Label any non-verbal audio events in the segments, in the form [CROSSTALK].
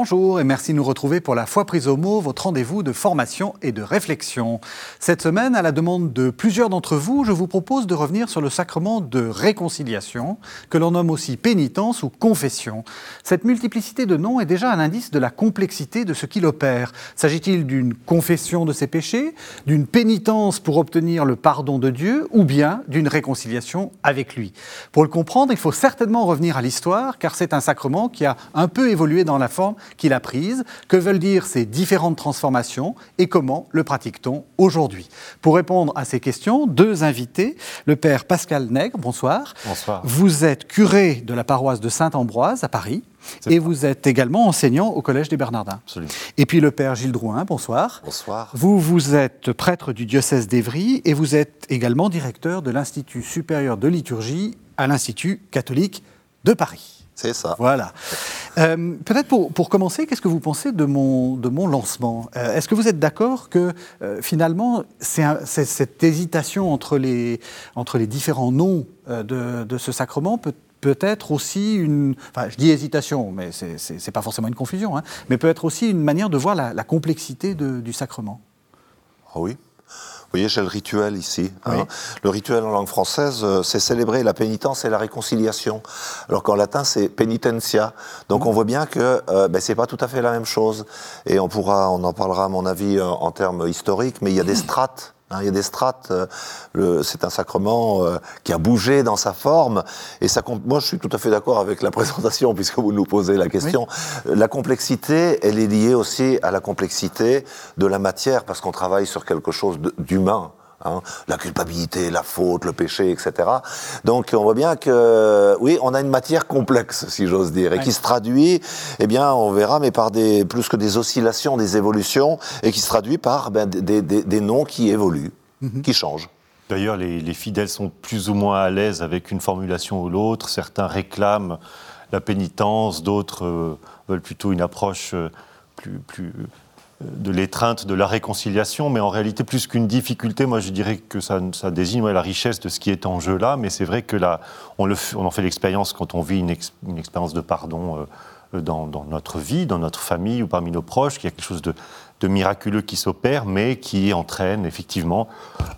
Bonjour et merci de nous retrouver pour la foi prise au mot, votre rendez-vous de formation et de réflexion. Cette semaine, à la demande de plusieurs d'entre vous, je vous propose de revenir sur le sacrement de réconciliation, que l'on nomme aussi pénitence ou confession. Cette multiplicité de noms est déjà un indice de la complexité de ce qu'il opère. S'agit-il d'une confession de ses péchés, d'une pénitence pour obtenir le pardon de Dieu, ou bien d'une réconciliation avec lui? Pour le comprendre, il faut certainement revenir à l'histoire, car c'est un sacrement qui a un peu évolué dans la forme qu'il a prise, que veulent dire ces différentes transformations et comment le pratique-t-on aujourd'hui? Pour répondre à ces questions, deux invités, le père Pascal Nègre, bonsoir. Bonsoir. Vous êtes curé de la paroisse de Saint-Ambroise à Paris. Et vous êtes également enseignant au Collège des Bernardins. Absolument. Et puis le père Gilles Drouin, bonsoir. Bonsoir. Vous, vous êtes prêtre du diocèse d'Évry et vous êtes également directeur de l'Institut supérieur de liturgie à l'Institut catholique de Paris. C'est ça. Voilà. Euh, Peut-être pour, pour, commencer, qu'est-ce que vous pensez de mon, de mon lancement? Euh, Est-ce que vous êtes d'accord que euh, finalement, c'est cette hésitation entre les, entre les différents noms de, de, ce sacrement peut peut-être aussi une, enfin je dis hésitation, mais ce n'est pas forcément une confusion, hein, mais peut être aussi une manière de voir la, la complexité de, du sacrement? Oh Oui, vous voyez, j'ai le rituel ici. Hein. Le rituel en langue française, euh, c'est célébrer la pénitence et la réconciliation. Alors qu'en latin, c'est penitentia. Donc mmh. on voit bien que euh, ben, c'est pas tout à fait la même chose. Et on pourra, on en parlera à mon avis en, en termes historiques, mais il y a des [CLEARS THROAT] strates. Hein, il y a des strates. Euh, c'est un sacrement euh, qui a bougé dans sa forme. Et ça, moi, je suis tout à fait d'accord avec la [LAUGHS] présentation, puisque vous nous posez la question. Oui. La complexité, elle est liée aussi à la complexité de la matière, parce qu'on travaille sur quelque chose d'humain. Hein, la culpabilité, la faute, le péché, etc. Donc on voit bien que oui, on a une matière complexe, si j'ose dire, et ouais. qui se traduit, eh bien, on verra, mais par des plus que des oscillations, des évolutions, et qui se traduit par ben, des, des, des, noms qui évoluent, mm -hmm. qui changent. D'ailleurs, les, les, fidèles sont plus ou moins à l'aise avec une formulation ou l'autre. Certains réclament la pénitence, d'autres euh, veulent plutôt une approche euh, plus, plus de l'étreinte de la réconciliation, mais en réalité, plus qu'une difficulté, moi je dirais que ça, désigne la richesse de ce qui est en jeu là, mais c'est vrai que là, on, en fait l'expérience quand on vit une, ex, une expérience de pardon euh, dans, notre vie, dans notre famille ou parmi nos proches, qu'il y a quelque chose de, de miraculeux qui s'opère, mais qui entraîne effectivement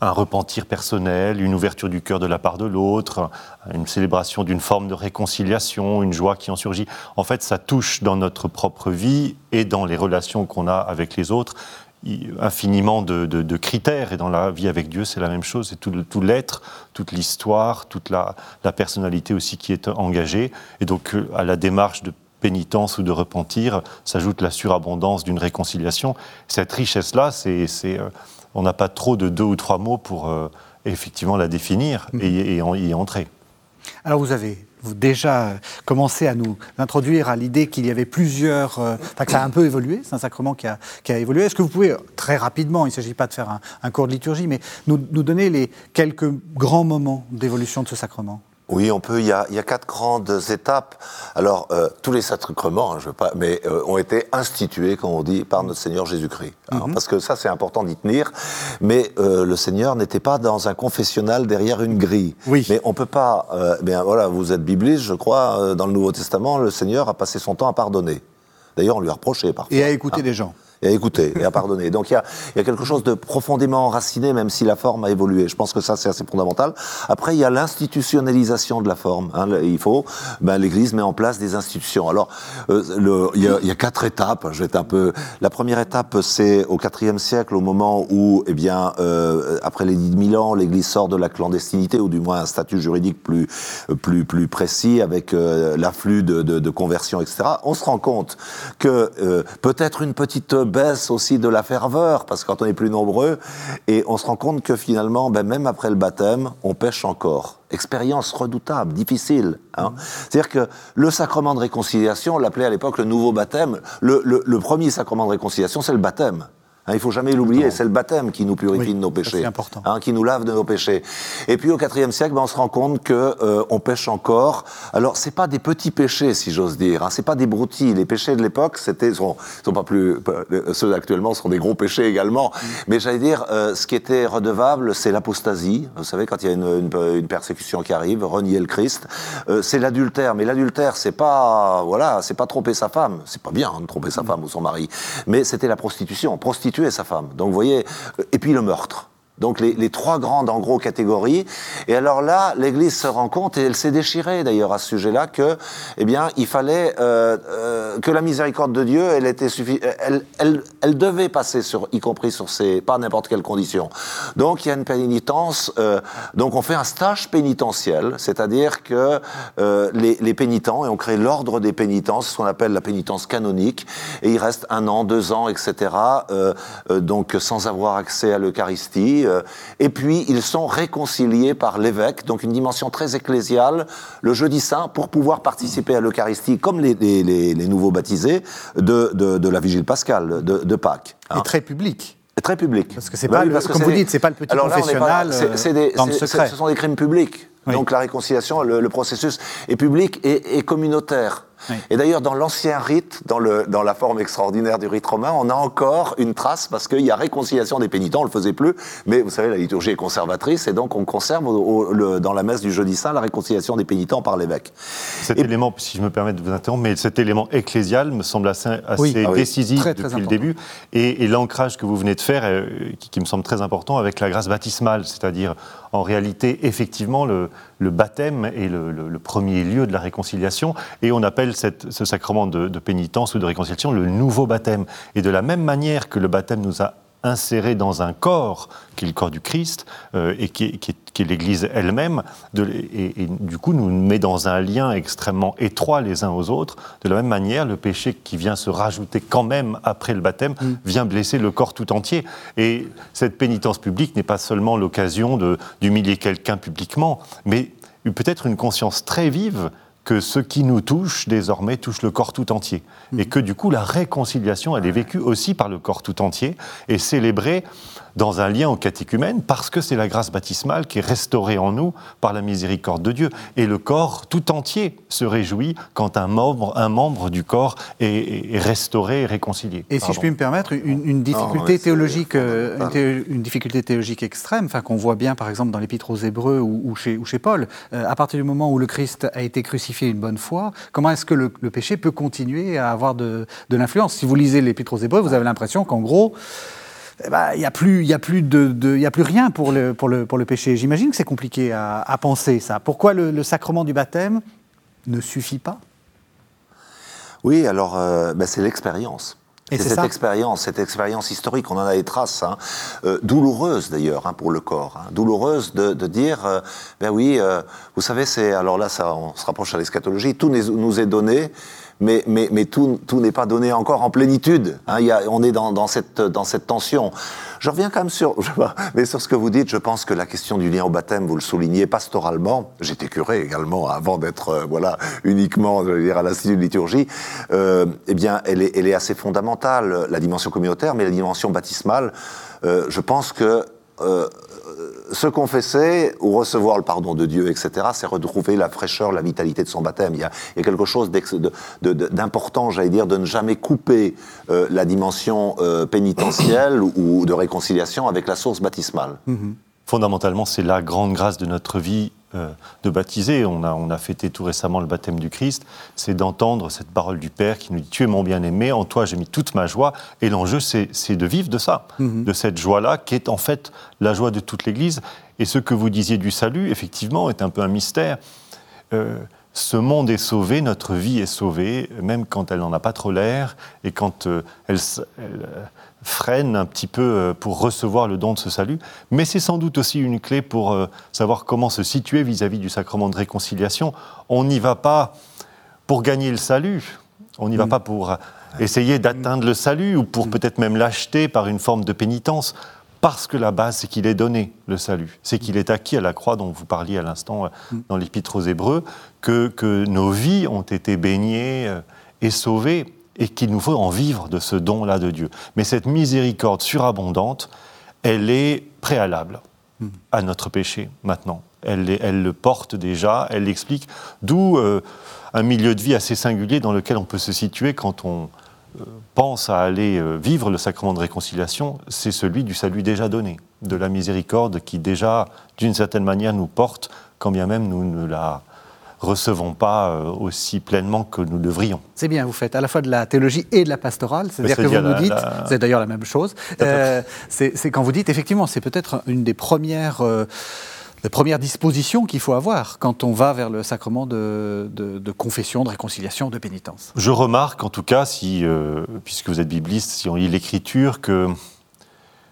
un repentir personnel, une ouverture du cœur de la part de l'autre, une célébration d'une forme de réconciliation, une joie qui en surgit. En fait, ça touche dans notre propre vie et dans les relations qu'on a avec les autres infiniment de, critères. Et dans la vie avec Dieu c'est la même chose. C'est tout, l'être toute l'histoire toute la, la, personnalité aussi qui est engagée. Et donc à la démarche de pénitence ou de repentir s'ajoute la surabondance d'une réconciliation. Cette richesse-là, c'est, euh, on n'a pas trop de deux ou trois mots pour euh, effectivement la définir mmh. et, et en, y entrer. Alors vous avez vous déjà commencé à nous introduire à l'idée qu'il y avait plusieurs, euh, enfin que ça a un peu évolué, c'est un sacrement qui a, qui a évolué. Est-ce que vous pouvez très rapidement, il ne s'agit pas de faire un, un, cours de liturgie, mais nous, nous donner les quelques grands moments d'évolution de ce sacrement? Oui, on peut. Il y a, il y a quatre grandes étapes. Alors, euh, tous les sacrements, hein, je veux pas, mais euh, ont été institués, comme on dit, par notre Seigneur Jésus-Christ. Mm -hmm. Parce que ça, c'est important d'y tenir. Mais euh, le Seigneur n'était pas dans un confessionnal derrière une grille. Oui. Mais on peut pas. bien, voilà, vous êtes bibliste, je crois. Dans le Nouveau Testament, le Seigneur a passé son temps à pardonner. D'ailleurs, on lui a reproché parfois. Et à écouter hein. des gens et à écouter et à pardonner. Donc il y a, y a quelque chose de profondément enraciné, même si la forme a évolué. Je pense que ça, c'est assez fondamental. Après, il y a l'institutionnalisation de la forme. Hein. Il faut, ben, l'Église met en place des institutions. Alors, euh, il, y a, il y a quatre étapes. Je vais être un peu. La première étape, c'est au IVe siècle, au moment où, eh bien, euh, après les 10 000 ans, l'Église sort de la clandestinité, ou du moins un statut juridique plus, plus, plus précis, avec euh, l'afflux de, de, de conversions, etc. On se rend compte que euh, peut-être une petite baisse aussi de la ferveur, parce que quand on est plus nombreux, et on se rend compte que finalement, ben, même après le baptême, on pêche encore. Expérience redoutable, difficile. Hein. C'est-à-dire que le sacrement de réconciliation, on l'appelait à l'époque le nouveau baptême, le, le, le, premier sacrement de réconciliation, c'est le baptême. Hein, il faut jamais l'oublier, c'est le baptême qui nous purifie Oui, de nos péchés, important. hein, qui nous lave de nos péchés. Et puis au IVe siècle, ben, on se rend compte que euh, on pêche encore. Alors c'est pas des petits péchés, si j'ose dire. Hein, c'est pas des broutilles. Les péchés de l'époque, c'était sont, sont pas plus euh, ceux actuellement sont des gros péchés également. Mm. Mais j'allais dire, euh, ce qui était redevable, c'est l'apostasie. Vous savez, quand il y a une, une- une persécution qui arrive, renier le Christ, euh, c'est l'adultère. Mais l'adultère, c'est pas voilà, c'est pas tromper sa femme. C'est pas bien hein, de tromper sa femme ou son mari. Mais c'était la prostitution, prostituer sa femme. Donc vous voyez, euh, et puis le meurtre. Donc les, les trois grandes, en gros, catégories. Et alors là, l'Église se rend compte, et elle s'est déchirée d'ailleurs à ce sujet-là, que, eh bien, il fallait euh, euh, que la miséricorde de Dieu, elle était suffi- elle, elle, elle devait passer sur, y compris sur ces, pas n'importe quelles conditions. Donc il y a une pénitence. euh, donc on fait un stage pénitentiel, c'est-à-dire que euh, les, les pénitents, et on crée l'ordre des pénitents, ce qu'on appelle la pénitence canonique, et il reste un an, deux ans, etc. euh, euh, donc sans avoir accès à l'Eucharistie. Euh, et puis ils sont réconciliés par l'évêque, donc une dimension très ecclésiale, le jeudi saint, pour pouvoir participer à l'Eucharistie, comme les, les- les- les nouveaux baptisés, de, de- de la vigile pascale, de, de Pâques. hein. Et très public. Très public. Parce que c'est Bah pas oui, le- que comme vous des- dites, c'est pas le petit Alors là, pas- confessionnal, c'est- des- euh, dans le secret. Ce sont des crimes publics. Oui. Donc la réconciliation, le, le processus est public et, et communautaire. Oui. Et d'ailleurs, dans l'ancien rite, dans, le, dans la forme extraordinaire du rite romain, on a encore une trace parce qu'il y a réconciliation des pénitents, on le faisait plus, mais vous savez, la liturgie est conservatrice et donc on conserve au- au- le- dans la messe du jeudi saint la réconciliation des pénitents par l'évêque. Cet Et- élément, si je me permets de vous interrompre, mais cet élément ecclésial me semble assez, assez Oui. Ah oui. décisif Très, depuis très le important. début. Et, et l'ancrage que vous venez de faire, euh, qui, qui me semble très important, avec la grâce baptismale, c'est-à-dire en réalité, effectivement, le, le baptême est le, le- le premier lieu de la réconciliation, et on appelle cette- ce sacrement de, de pénitence ou de réconciliation le nouveau baptême. Et de la même manière que le baptême nous a insérés dans un corps, qui est le corps du Christ, euh, et qui est, qui est- qui est l'Église elle-même, et, et du coup nous met dans un lien extrêmement étroit les uns aux autres. De la même manière, le péché qui vient se rajouter quand même après le baptême vient blesser le corps tout entier. Et cette pénitence publique n'est pas seulement l'occasion d'humilier quelqu'un publiquement, mais peut-être une conscience très vive que ce qui nous touche désormais touche le corps tout entier. Et que du coup, la réconciliation, elle est vécue aussi par le corps tout entier et célébrée dans un lien au catéchumène parce que c'est la grâce baptismale qui est restaurée en nous par la miséricorde de Dieu. Et le corps tout entier se réjouit quand un membre, un membre du corps est, est restauré et réconcilié. Et si je puis me permettre, une, difficulté théologique, euh, une, difficulté théologique extrême, enfin qu'on voit bien par exemple dans l'Épître aux Hébreux ou, ou chez, ou chez Paul, euh, à partir du moment où le Christ a été crucifié une bonne fois, comment est-ce que le, le péché peut continuer à avoir de, de l'influence? Si vous lisez l'Épître aux Hébreux, vous avez l'impression qu'en gros, eh ben, il n'y a, plus- il y a, plus de, de- il y a plus rien pour le, pour le, pour le péché. J'imagine que c'est compliqué à, à penser ça. Pourquoi le, le sacrement du baptême ne suffit pas? Oui, alors euh, ben, c'est l'expérience. Et C'est cette expérience, cette expérience historique, on en a des traces, hein, euh, douloureuse d'ailleurs hein, pour le corps, hein, douloureuse de, de dire, euh, ben oui, vous savez, c'est alors là, ça, on se rapproche à l'eschatologie, tout nous est donné, mais, tout, n'est pas donné encore en plénitude. Hein, on est dans, cette, tension. Je reviens quand même sur, mais sur ce que vous dites. Je pense que la question du lien au baptême, vous le soulignez pastoralement. J'étais curé également avant d'être, euh, voilà, uniquement, je veux dire, à l'institut de liturgie. Euh, eh bien, elle est, assez fondamentale, la dimension communautaire, mais la dimension baptismale. euh, je pense que se confesser ou recevoir le pardon de Dieu, etc., c'est retrouver la fraîcheur, la vitalité de son baptême. Il y a, quelque chose d'important, j'allais dire, de ne jamais couper euh, la dimension euh, pénitentielle [COUGHS] ou de réconciliation avec la source baptismale. Fondamentalement, c'est la grande grâce de notre vie euh, de baptiser. On a, on a fêté tout récemment le baptême du Christ. C'est d'entendre cette parole du Père qui nous dit Tu es mon bien-aimé, en toi j'ai mis toute ma joie. Et l'enjeu, c'est de vivre de ça, de cette joie-là, qui est en fait la joie de toute l'Église. Et ce que vous disiez du salut, effectivement, est un peu un mystère. Euh, ce monde est sauvé, notre vie est sauvée, même quand elle n'en a pas trop l'air et quand euh, elle, euh, freine un petit peu euh, pour recevoir le don de ce salut. Mais c'est sans doute aussi une clé pour euh, savoir comment se situer vis-à-vis du sacrement de réconciliation. On n'y va pas pour gagner le salut, on n'y va pas pour essayer d'atteindre le salut ou pour peut-être même l'acheter par une forme de pénitence. Parce que la base, c'est qu'il est donné, le salut. C'est qu'il est acquis à la croix dont vous parliez à l'instant euh, dans l'Épître aux Hébreux, que, que nos vies ont été baignées et sauvées, et qu'il nous faut en vivre de ce don-là de Dieu. Mais cette miséricorde surabondante, elle est préalable à notre péché maintenant. Elle, elle le porte déjà, elle l'explique, d'où euh, un milieu de vie assez singulier dans lequel on peut se situer quand on euh, pense à aller euh, vivre le sacrement de réconciliation, c'est celui du salut déjà donné, de la miséricorde qui déjà, d'une certaine manière, nous porte, quand bien même nous ne la recevons pas euh, aussi pleinement que nous devrions. C'est bien, vous faites à la fois de la théologie et de la pastorale, c'est-à-dire que vous nous dites, c'est d'ailleurs la même chose, euh, c'est quand vous dites, effectivement, c'est peut-être une des premières... Euh, premières dispositions qu'il faut avoir quand on va vers le sacrement de, confession, de réconciliation, de pénitence. Je remarque en tout cas, si, puisque vous êtes bibliste, si on lit l'Écriture, que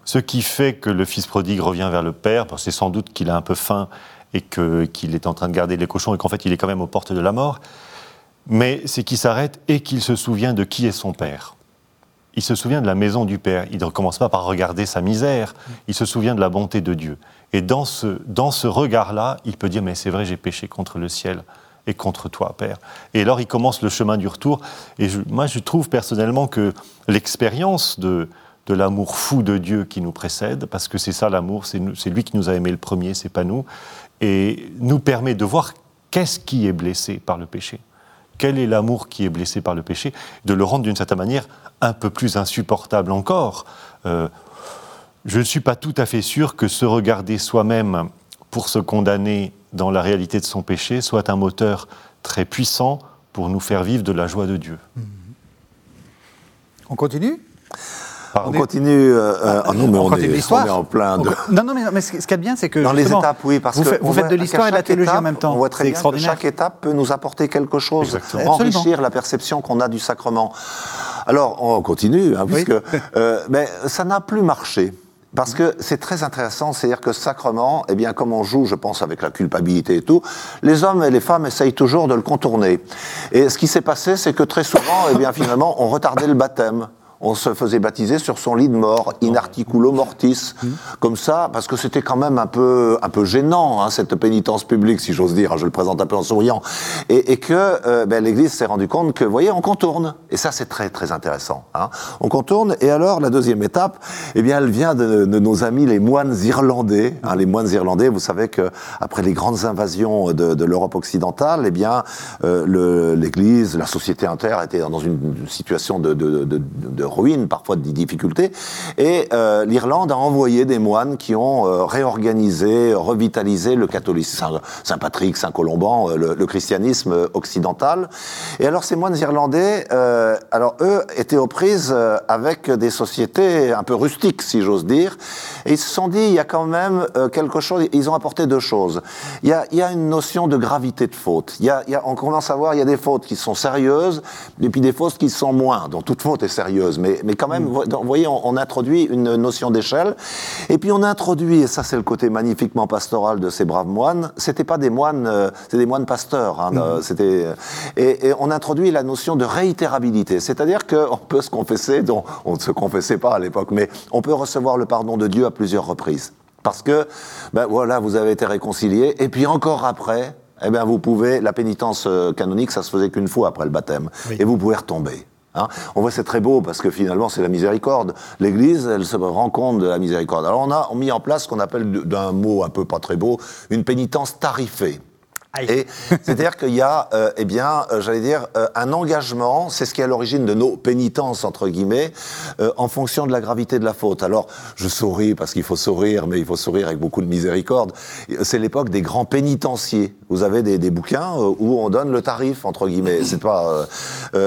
ce qui fait que le fils prodigue revient vers le Père, c'est sans doute qu'il a un peu faim et qu'il est en train de garder les cochons et qu'en fait il est quand même aux portes de la mort, mais c'est qu'il s'arrête et qu'il se souvient de qui est son père. Il se souvient de la maison du Père. Il ne recommence pas par regarder sa misère, il se souvient de la bonté de Dieu. Et dans ce, dans ce regard-là, il peut dire, mais c'est vrai, j'ai péché contre le ciel et contre toi, Père. Et alors il commence le chemin du retour. Et moi, je trouve personnellement que l'expérience de, de l'amour fou de Dieu qui nous précède, parce que c'est ça l'amour, c'est lui qui nous a aimés le premier, c'est pas nous, et nous permet de voir qu'est-ce qui est blessé par le péché. Quel est l'amour qui est blessé par le péché De le rendre d'une certaine manière un peu plus insupportable encore. Euh, je ne suis pas tout à fait sûr que se regarder soi-même pour se condamner dans la réalité de son péché soit un moteur très puissant pour nous faire vivre de la joie de Dieu. On continue? On, continue. Euh, euh, ah, non, mais on, est, en plein de. Non, non, mais, ce qui est bien, c'est que. Dans les étapes, oui, parce vous que. vous faites de l'histoire et de la théologie en même temps. On voit très bien que chaque étape peut nous apporter quelque chose, enrichir la perception qu'on a du sacrement. Alors, on continue, hein, puisque. Euh, mais ça n'a plus marché. Parce que c'est très intéressant, c'est-à-dire que sacrement, eh bien, comme on joue, je pense, avec la culpabilité et tout, les hommes et les femmes essayent toujours de le contourner. Et ce qui s'est passé, c'est que très souvent, eh bien, finalement, on retardait le baptême on se faisait baptiser sur son lit de mort, in articulo mortis, comme ça, parce que c'était quand même un peu, un peu gênant, hein, cette pénitence publique, si j'ose dire, je le présente un peu en souriant, et, que euh, ben, l'Église s'est rendu compte que, vous voyez, on contourne, et ça c'est très très intéressant. Hein. On contourne, et alors la deuxième étape, eh bien, elle vient de, nos amis les moines irlandais. Hein, les moines irlandais, vous savez que après les grandes invasions de, l'Europe occidentale, eh bien, euh, l'Église, la société entière était dans une situation de, de ruines, parfois de difficultés. Et euh, l'Irlande a envoyé des moines qui ont euh, réorganisé, revitalisé le catholicisme, Saint Patrick, Saint Colomban, euh, le, christianisme occidental. Et alors ces moines irlandais, alors eux étaient aux prises avec des sociétés un peu rustiques, si j'ose dire. Et ils se sont dit, il y a quand même quelque chose. Ils ont apporté deux choses. Il y a, une notion de gravité de faute. Il y a, on commence à voir, il y a des fautes qui sont sérieuses, et puis des fautes qui sont moins. dont toute faute est sérieuse mais, mais quand même, mm. vous voyez, on, introduit une notion d'échelle. Et puis on introduit, et ça c'est le côté magnifiquement pastoral de ces braves moines, c'était pas des moines, euh, c'est des moines pasteurs. Hein, mm. euh, c'était, et, on introduit la notion de réitérabilité, c'est-à-dire qu'on peut se confesser, dont on ne se confessait pas à l'époque, mais on peut recevoir le pardon de Dieu à plusieurs reprises. Parce que, ben voilà, vous avez été réconciliés, et puis encore après, eh bien, vous pouvez, la pénitence euh, canonique, ça se faisait qu'une fois après le baptême, et vous pouvez retomber. Hein. on voit c'est très beau parce que finalement c'est la miséricorde. L'Église, elle se rend compte de la miséricorde. Alors on a mis en place ce qu'on appelle d'un mot un peu pas très beau, une pénitence tarifée. Et c'est-à-dire qu'il y a, euh, eh bien, euh, j'allais dire, euh, un engagement, c'est ce qui est à l'origine de nos pénitences, entre guillemets, en fonction de la gravité de la faute. Alors, je souris parce qu'il faut sourire, mais il faut sourire avec beaucoup de miséricorde. C'est l'époque des grands pénitenciers. Vous avez des, des bouquins où on donne le tarif, entre guillemets. C'est pas...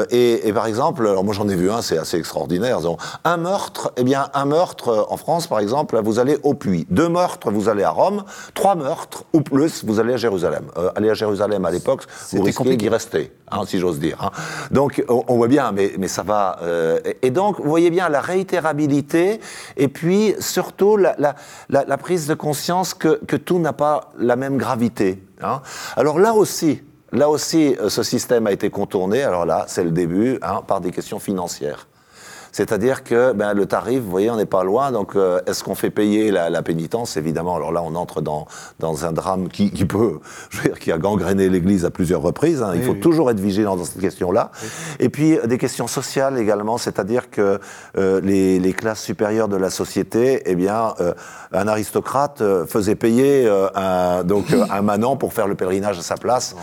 Et, et, par exemple, alors moi j'en ai vu un, c'est assez extraordinaire. Un meurtre, eh bien, un meurtre en France, par exemple, vous allez au puits. Deux meurtres, vous allez à Rome. Trois meurtres, ou plus, vous allez à Jérusalem aller à Jérusalem à l'époque, vous risquez d'y rester, hein, si j'ose dire. Hein. Donc on, voit bien, mais, mais ça va. Euh, et donc vous voyez bien la réitérabilité et puis surtout la, la, la, prise de conscience que, que tout n'a pas la même gravité. Hein. Alors là aussi, là aussi, euh, ce système a été contourné. Alors là, c'est le début par des questions financières. C'est-à-dire que ben, le tarif, vous voyez, on n'est pas loin. Donc, euh, est-ce qu'on fait payer la, pénitence? Évidemment, alors là, on entre dans, dans un drame qui, peut, [LAUGHS] je veux dire, qui a gangréné l'Église à plusieurs reprises. Hein. Il faut toujours être vigilant dans cette question-là. Et puis, des questions sociales également, c'est-à-dire que euh, les, les, classes supérieures de la société, eh bien, euh, un aristocrate faisait payer un, donc, un manant pour faire le pèlerinage à sa place.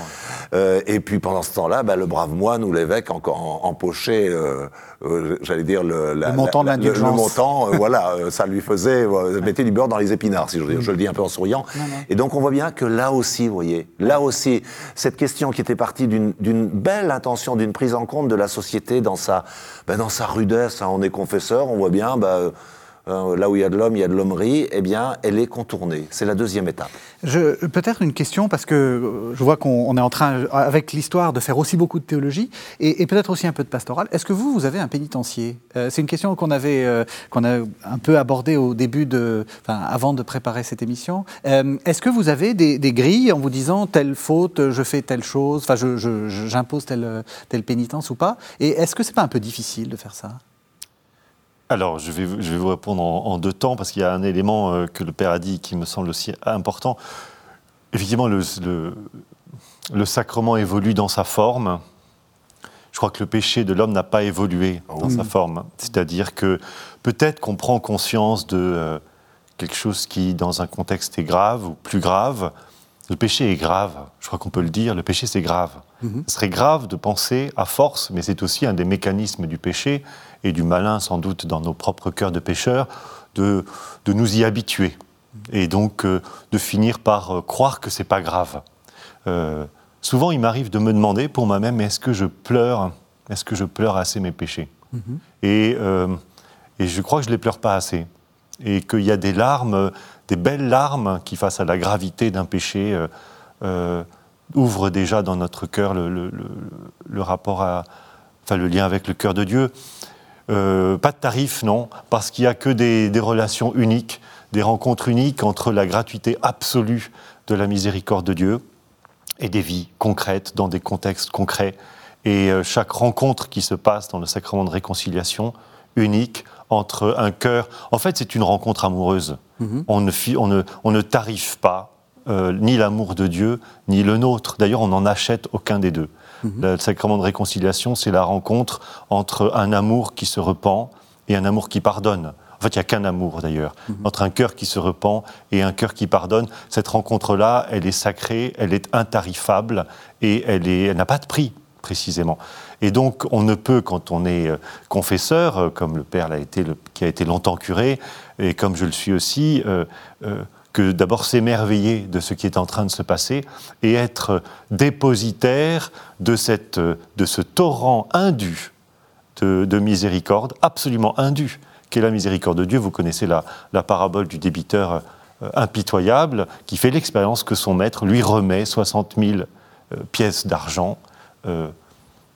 et puis, pendant ce temps-là, ben, le brave moine ou l'évêque empochait euh, j'allais dire, le, montant de le, montant, euh, [LAUGHS] voilà, euh, ça lui faisait, mettait du beurre dans les épinards, si je, je le dis un peu en souriant. Et donc on voit bien que là aussi, vous voyez, là aussi, cette question qui était partie d'une belle intention, d'une prise en compte de la société dans sa, ben, dans sa rudesse, hein, on est confesseur, on voit bien, ben, euh, là où il y a de l'homme, il y a de l'hommerie, eh bien, elle est contournée. C'est la deuxième étape. Peut-être une question, parce que euh, je vois qu'on est en train, avec l'histoire, de faire aussi beaucoup de théologie, et, peut-être aussi un peu de pastoral. Est-ce que vous, vous avez un pénitencier? Euh, C'est une question qu'on avait, a un peu abordée au début de, enfin, avant de préparer cette émission. Est-ce que vous avez des, grilles en vous disant telle faute, je fais telle chose, enfin, j'impose telle, telle pénitence ou pas? Et est-ce que c'est pas un peu difficile de faire ça? Alors, je vais, je vais vous répondre en, deux temps, parce qu'il y a un élément euh, que le Père a dit qui me semble aussi important. Effectivement, le, le, sacrement évolue dans sa forme. Je crois que le péché de l'homme n'a pas évolué dans sa forme. C'est-à-dire que peut-être qu'on prend conscience de euh, quelque chose qui, dans un contexte, est grave ou plus grave. Le péché est grave, je crois qu'on peut le dire, le péché c'est grave. Mm-hmm. Ce serait grave de penser à force, mais c'est aussi un des mécanismes du péché, et du malin sans doute dans nos propres cœurs de pécheurs, de, de nous y habituer et donc euh, de finir par euh, croire que c'est pas grave. Euh, souvent, il m'arrive de me demander pour moi-même est-ce que je pleure, est-ce que je pleure assez mes péchés? Mm-hmm. et, et, je crois que je les pleure pas assez et qu'il y a des larmes, des belles larmes qui, face à la gravité d'un péché, ouvrent déjà dans notre cœur le, rapport à, enfin le lien avec le cœur de Dieu. Euh, pas de tarif, non, parce qu'il n'y a que des, relations uniques, des rencontres uniques entre la gratuité absolue de la miséricorde de Dieu et des vies concrètes, dans des contextes concrets. Et euh, chaque rencontre qui se passe dans le sacrement de réconciliation, unique, entre un cœur. En fait, c'est une rencontre amoureuse. Mm-hmm. on, ne, on, ne, on, ne, tarife pas euh, ni l'amour de Dieu, ni le nôtre. D'ailleurs, on n'en achète aucun des deux. Mhm. Le sacrement de réconciliation, c'est la rencontre entre un amour qui se repent et un amour qui pardonne. En fait, il n'y a qu'un amour d'ailleurs. Mhm. Entre un cœur qui se repent et un cœur qui pardonne, cette rencontre-là, elle est sacrée, elle est intarifable et elle, n'a pas de prix précisément. Et donc, on ne peut, quand on est euh, confesseur, euh, comme le Père l'a été, qui a été longtemps curé, et comme je le suis aussi, euh, que d'abord s'émerveiller de ce qui est en train de se passer et être dépositaire de, cette, de ce torrent indu de, miséricorde, absolument indu, qu'est la miséricorde de Dieu. Vous connaissez la, parabole du débiteur impitoyable qui fait l'expérience que son maître lui remet 60 000 euh, pièces d'argent.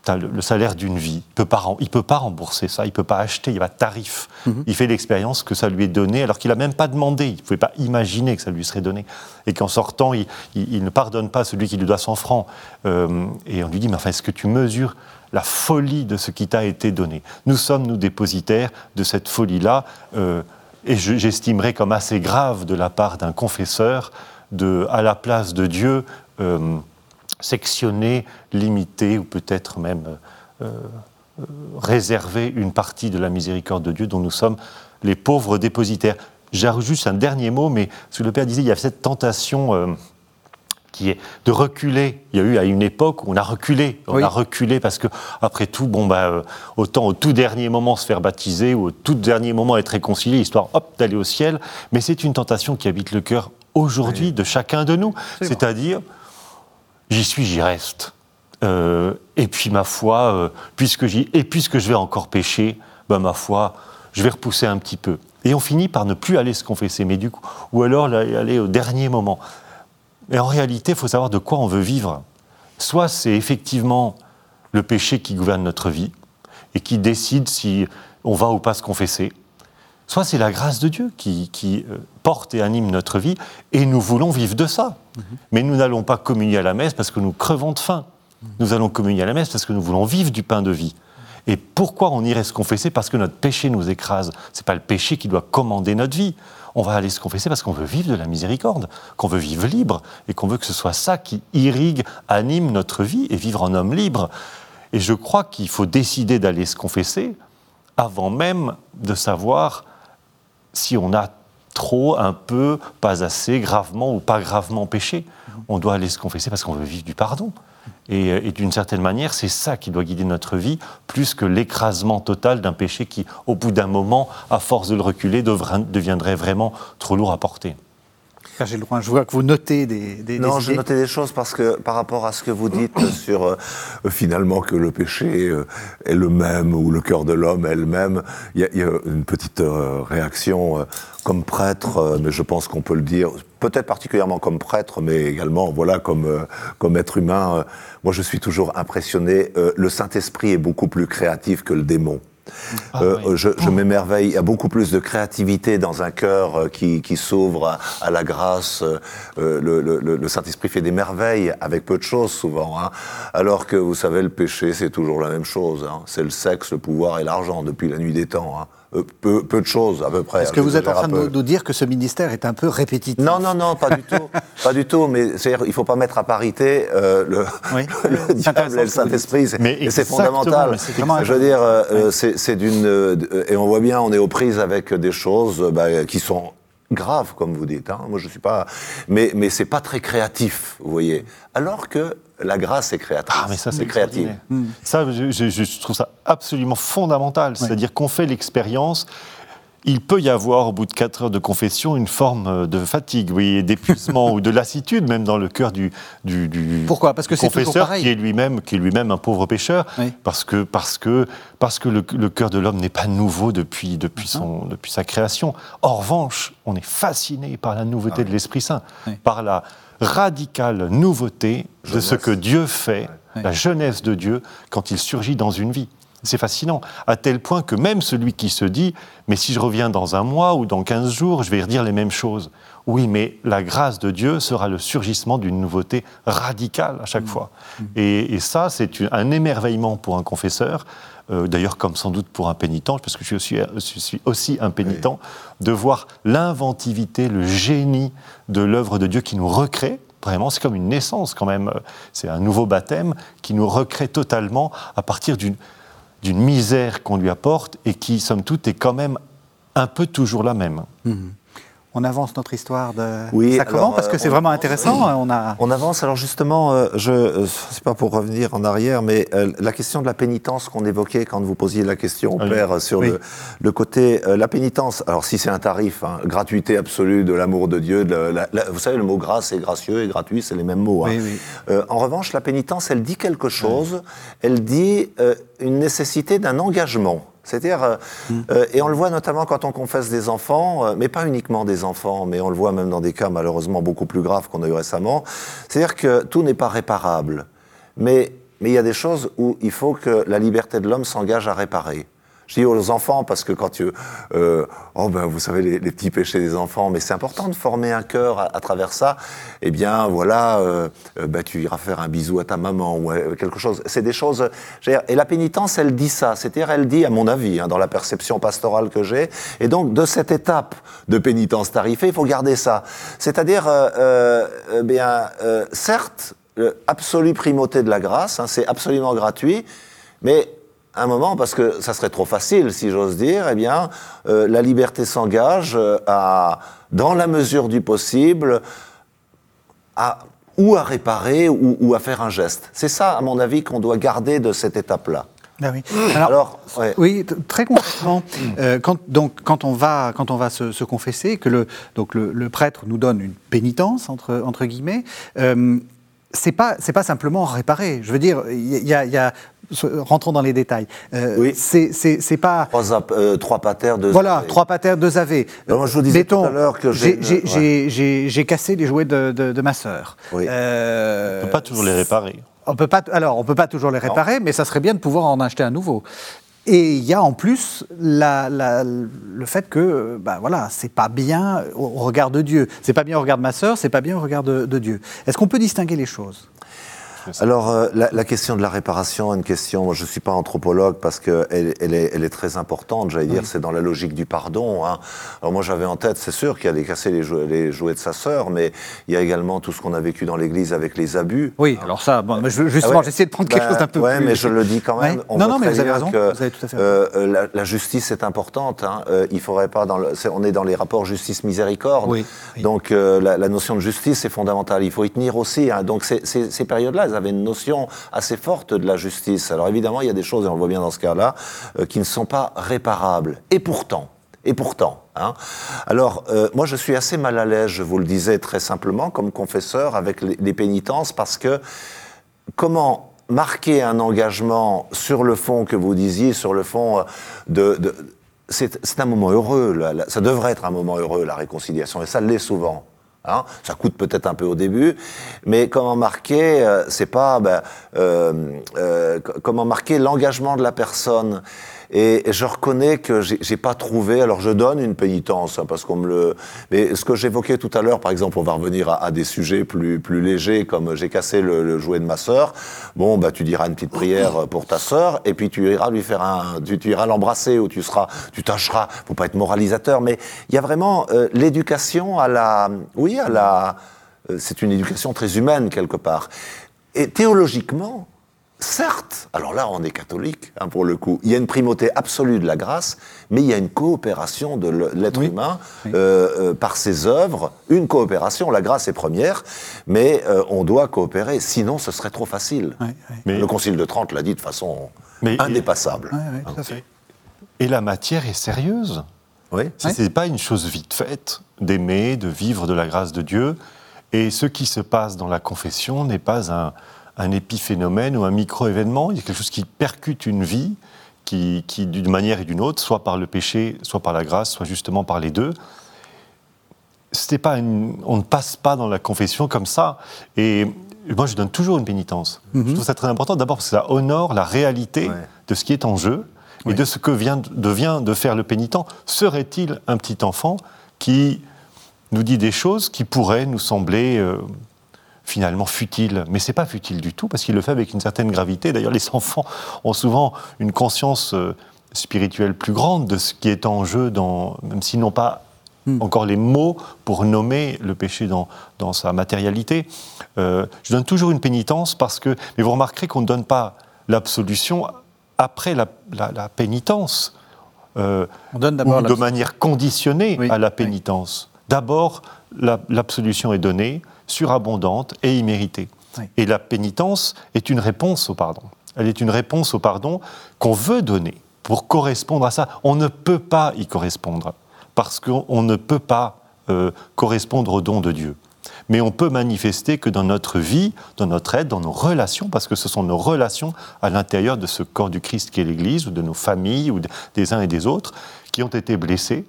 Le, salaire d'une vie. Il ne peut, pas rembourser ça, il ne peut pas acheter, il n'y a pas de tarif. Mhm. Il fait l'expérience que ça lui est donné alors qu'il n'a même pas demandé, il ne pouvait pas imaginer que ça lui serait donné. Et qu'en sortant, il, ne pardonne pas celui qui lui doit 100 francs. Euh, et on lui dit, mais enfin, est-ce que tu mesures la folie de ce qui t'a été donné? Nous sommes, nous, dépositaires de cette folie-là. Euh, et j'estimerais comme assez grave de la part d'un confesseur de, à la place de Dieu, euh, sectionner, limiter ou peut-être même euh, euh, réserver une partie de la miséricorde de Dieu dont nous sommes les pauvres dépositaires. J'ajoute juste un dernier mot, mais ce que le Père disait, il y a cette tentation euh, qui est de reculer. Il y a eu à une époque où on a reculé. On a reculé parce que, après tout, bon, bah, autant au tout dernier moment se faire baptiser ou au tout dernier moment être réconcilié, histoire hop, d'aller au ciel. Mais c'est une tentation qui habite le cœur aujourd'hui de chacun de nous. C'est-à-dire, j'y suis, j'y reste. Euh, et puis ma foi, euh, puisque j'y, et puisque je vais encore pécher, ben ma foi, je vais repousser un petit peu. Et on finit par ne plus aller se confesser, mais du ou alors aller au dernier moment. Et en réalité, il faut savoir de quoi on veut vivre. Soit c'est effectivement le péché qui gouverne notre vie et qui décide si on va ou pas se confesser. Soit c'est la grâce de Dieu qui, qui euh, porte et anime notre vie, et nous voulons vivre de ça. Mhm. Mais nous n'allons pas communier à la messe parce que nous crevons de faim. Mhm. Nous allons communier à la messe parce que nous voulons vivre du pain de vie. Et pourquoi on irait se confesser? Parce que notre péché nous écrase. C'est pas le péché qui doit commander notre vie. On va aller se confesser parce qu'on veut vivre de la miséricorde, qu'on veut vivre libre et qu'on veut que ce soit ça qui irrigue, anime notre vie et vivre en homme libre. Et je crois qu'il faut décider d'aller se confesser avant même de savoir si on a trop, un peu, pas assez, gravement ou pas gravement péché. On doit aller se confesser parce qu'on veut vivre du pardon. Et, et d'une certaine manière, c'est ça qui doit guider notre vie, plus que l'écrasement total d'un péché qui, au bout d'un moment, à force de le reculer, deviendrait vraiment trop lourd à porter. Je vois que vous notez des, des, Non, des je idées. notais des choses parce que par rapport à ce que vous dites [CLEARS THROAT] sur euh, finalement que le péché euh, est le même ou le cœur de l'homme est le même, il y, a- il y a une petite euh, réaction comme prêtre, mais je pense qu'on peut le dire, peut-être particulièrement comme prêtre, mais également voilà comme comme être humain. moi, je suis toujours impressionné. le Saint Esprit est beaucoup plus créatif que le démon. Ah Euh, oui. je, je m'émerveille. Il y a beaucoup plus de créativité dans un cœur euh, qui, qui s'ouvre à, à la grâce. Euh, le le- le- le Saint-Esprit fait des merveilles avec peu de choses souvent. hein. Alors que vous savez, le péché, c'est toujours la même chose. hein. C'est le sexe, le pouvoir et l'argent depuis la nuit des temps. hein. Euh, peu, peu de choses à peu près. Est-ce que vous êtes en train de nous, dire que ce ministère est un peu répétitif Non, non, non, pas du tout. [LAUGHS] Pas du tout, mais c'est-à-dire, il faut pas mettre à parité euh, le, Oui. [LAUGHS] le diable et le ce. Saint-Esprit. c'est- fondamental. Je veux dire, euh, c'est d'une. euh, et on voit bien, on est aux prises avec des choses bah, qui sont graves, comme vous dites. hein. Moi, je suis pas. Mais, mais c'est pas très créatif, vous voyez. Alors que la grâce est créatrice. Ah, mais ça, c'est c'est créatif. Ça, je, je- je trouve ça absolument fondamental. C'est-à-dire qu'on fait l'expérience. Il peut y avoir, au bout de 4 heures de confession, une forme euh, de fatigue, voyez, d'épuisement [LAUGHS] ou de lassitude, même dans le cœur du, du, du- Pourquoi? Parce que confesseur qui est lui-même qui est lui-même un pauvre pécheur, Oui. parce que parce que parce que le, le cœur de l'homme n'est pas nouveau depuis depuis Ah. son depuis sa création. En revanche, on est fasciné par la nouveauté de l'Esprit Saint, Ah Oui. par la radicale nouveauté de ce que Dieu fait, la jeunesse de Dieu quand il surgit dans une vie. C'est fascinant, à tel point que même celui qui se dit, mais si je reviens dans un mois ou dans 15 jours, je vais redire les mêmes choses. Oui, mais la grâce de Dieu sera le surgissement d'une nouveauté radicale à chaque fois. Et, et ça, c'est un émerveillement pour un confesseur, euh, d'ailleurs comme sans doute pour un pénitent, parce que je suis, je suis aussi un pénitent, de voir l'inventivité, le génie de l'œuvre de Dieu qui nous recrée. Vraiment, c'est comme une naissance quand même. C'est un nouveau baptême qui nous recrée totalement à partir d'une d'une misère qu'on lui apporte et qui, somme toute, est quand même un peu toujours la même. On avance notre histoire de Oui, sacrement alors, parce que euh, c'est vraiment avance. intéressant. On a On avance. Alors justement, euh, je, euh, c'est pas pour revenir en arrière, mais la question de la pénitence qu'on évoquait quand vous posiez la question, Oui. père, sur Oui. le, le côté la pénitence. Alors si c'est un tarif, hein, gratuité absolue de l'amour de Dieu. de la- la- vous savez, le mot grâce et gracieux et gratuit, c'est les mêmes mots. hein. Oui, oui. Euh, en revanche, la pénitence, elle dit quelque chose. Elle dit euh, une nécessité d'un engagement. C'est-à-dire, euh, euh, et on le voit notamment quand on confesse des enfants, euh, mais pas uniquement des enfants, mais on le voit même dans des cas malheureusement beaucoup plus graves qu'on a eu récemment. C'est-à-dire que tout n'est pas réparable, mais mais il y a des choses où il faut que la liberté de l'homme s'engage à réparer. Je dis aux enfants parce que quand tu, euh, oh ben vous savez les, petits péchés des enfants, mais c'est important de former un cœur à, travers ça. Eh bien voilà, euh, euh, ben, tu iras faire un bisou à ta maman ou quelque chose. C'est des choses. Et la pénitence, elle dit ça. C'est-à-dire, elle dit, à mon avis, hein, dans la perception pastorale que j'ai, et donc de cette étape de pénitence tarifée, il faut garder ça. C'est-à-dire, euh, euh, eh bien, euh, certes, l'absolue primauté de la grâce, hein, c'est absolument gratuit, mais un moment, parce que ça serait trop facile, si j'ose dire, eh bien, euh, la liberté s'engage euh, à, dans la mesure du possible, à ou à réparer ou, ou à faire un geste. C'est ça, à mon avis, qu'on doit garder de cette étape-là. Ah oui. Alors, ouais. oui, très concrètement, euh, quand, donc, quand on va, quand on va se, se confesser, que le, donc le, le prêtre nous donne une pénitence, entre, entre guillemets, euh, c'est pas, c'est pas simplement réparer. Je veux dire, il y a, il y a- rentrons dans les détails. Euh, Oui. C'est, pas. Trois, euh, trois patères, deux Voilà, avés. trois patères, deux AV. Moi, je vous disais tout à l'heure que j'ai j'ai, cassé les jouets de, de- de ma sœur. Oui. Euh, On ne peut pas toujours les réparer. On peut pas, alors, on peut pas toujours les réparer, mais ça serait bien de pouvoir en acheter un nouveau. Et il y a en plus la- la- le fait que, ben voilà, c'est pas bien au au regard de Dieu. C'est pas bien au regard de ma sœur, c'est pas bien au regard de, de Dieu. Est-ce qu'on peut distinguer les choses? Alors, euh, la, question de la réparation une question, je ne suis pas anthropologue parce qu'elle elle est, elle est, très importante, j'allais dire, c'est dans la logique du pardon. Hein. Alors moi j'avais en tête, c'est sûr qu'il y a des cassés les, jouets, les jouets de sa sœur, mais il y a également tout ce qu'on a vécu dans l'Église avec les abus. Oui, alors ça, bon, justement, ah j'essaie de prendre quelque ben, chose d'un peu ouais, plus... mais je le dis quand même. non, non, mais vous avez raison, vous avez tout à fait euh, euh, la, justice est importante. Hein. il faudrait pas, dans le, on est dans les rapports justice-miséricorde, oui, donc la, notion de justice est fondamentale. Il faut y tenir aussi. Hein. Donc ces périodes-là, elles avaient une notion assez forte de la justice. Alors évidemment, il y a des choses, et on le voit bien dans ce cas-là, euh, qui ne sont pas réparables. Et pourtant, et pourtant, hein, alors euh, moi je suis assez mal à l'aise, je vous le disais très simplement, comme confesseur avec les, pénitences, parce que comment marquer un engagement sur le fond que vous disiez, sur le fond euh, de, c'est un moment heureux, ça devrait être un moment heureux, la réconciliation, et ça l'est souvent. Hein. ça coûte peut-être un peu au début, mais comment marquer, euh, c'est pas ben, euh, euh, comment marquer l'engagement de la personne? Et je reconnais que j'ai pas trouvé. Alors je donne une pénitence hein, parce qu'on me le. Mais ce que j'évoquais tout à l'heure, par exemple, on va revenir à, des sujets plus plus légers, comme j'ai cassé le, jouet de ma sœur. Bon, bah tu diras une petite prière pour ta sœur, et puis tu iras lui faire un, tu, iras l'embrasser ou tu seras, tu tâcheras. Faut pas être moralisateur, mais il y a vraiment euh, l'éducation à la, oui, à la. Euh, c'est une éducation très humaine quelque part. Et théologiquement, Certes, alors là on est catholique hein, pour le coup, il y a une primauté absolue de la grâce, mais il y a une coopération de l'être humain euh, euh, par ses œuvres, une coopération, la grâce est première, mais euh, on doit coopérer, sinon ce serait trop facile. le Concile de Trente l'a dit de façon indépassable. Et la matière est sérieuse. Oui. Ce n'est pas une chose vite faite d'aimer, de vivre de la grâce de Dieu, et ce qui se passe dans la confession n'est pas un un épiphénomène ou un micro-événement, il y a quelque chose qui percute une vie, qui, d'une manière et d'une autre, soit par le péché, soit par la grâce, soit justement par les deux. Pas on ne passe pas dans la confession comme ça. Et moi, je donne toujours une pénitence. Mhm. Je trouve ça très important, d'abord parce que ça honore la réalité de ce qui est en jeu et de ce que vient, devient de faire le pénitent. Serait-il un petit enfant qui nous dit des choses qui pourraient nous sembler euh, finalement futile. Mais c'est pas futile du tout, parce qu'il le fait avec une certaine gravité. D'ailleurs, les [LAUGHS] enfants ont souvent une conscience euh, spirituelle plus grande de ce qui est en jeu, dans, même s'ils n'ont pas hmm. encore les mots pour nommer le péché dans, dans sa matérialité. Euh, je donne toujours une pénitence parce que, mais vous remarquerez qu'on ne donne pas l'absolution après la, pénitence. Euh, On donne d'abord de manière conditionnée à la pénitence. D'abord, l'absolution est donnée, surabondante et imméritée. Et la pénitence est une réponse au pardon. Elle est une réponse au pardon qu'on veut donner pour correspondre à ça. On ne peut pas y correspondre parce qu'on ne peut pas euh, correspondre au don de Dieu. Mais on peut manifester que dans notre vie, dans notre aide, dans nos relations, parce que ce sont nos relations à l'intérieur de ce corps du Christ qui est l'Église, ou de nos familles, ou des uns et des autres, qui ont été blessés.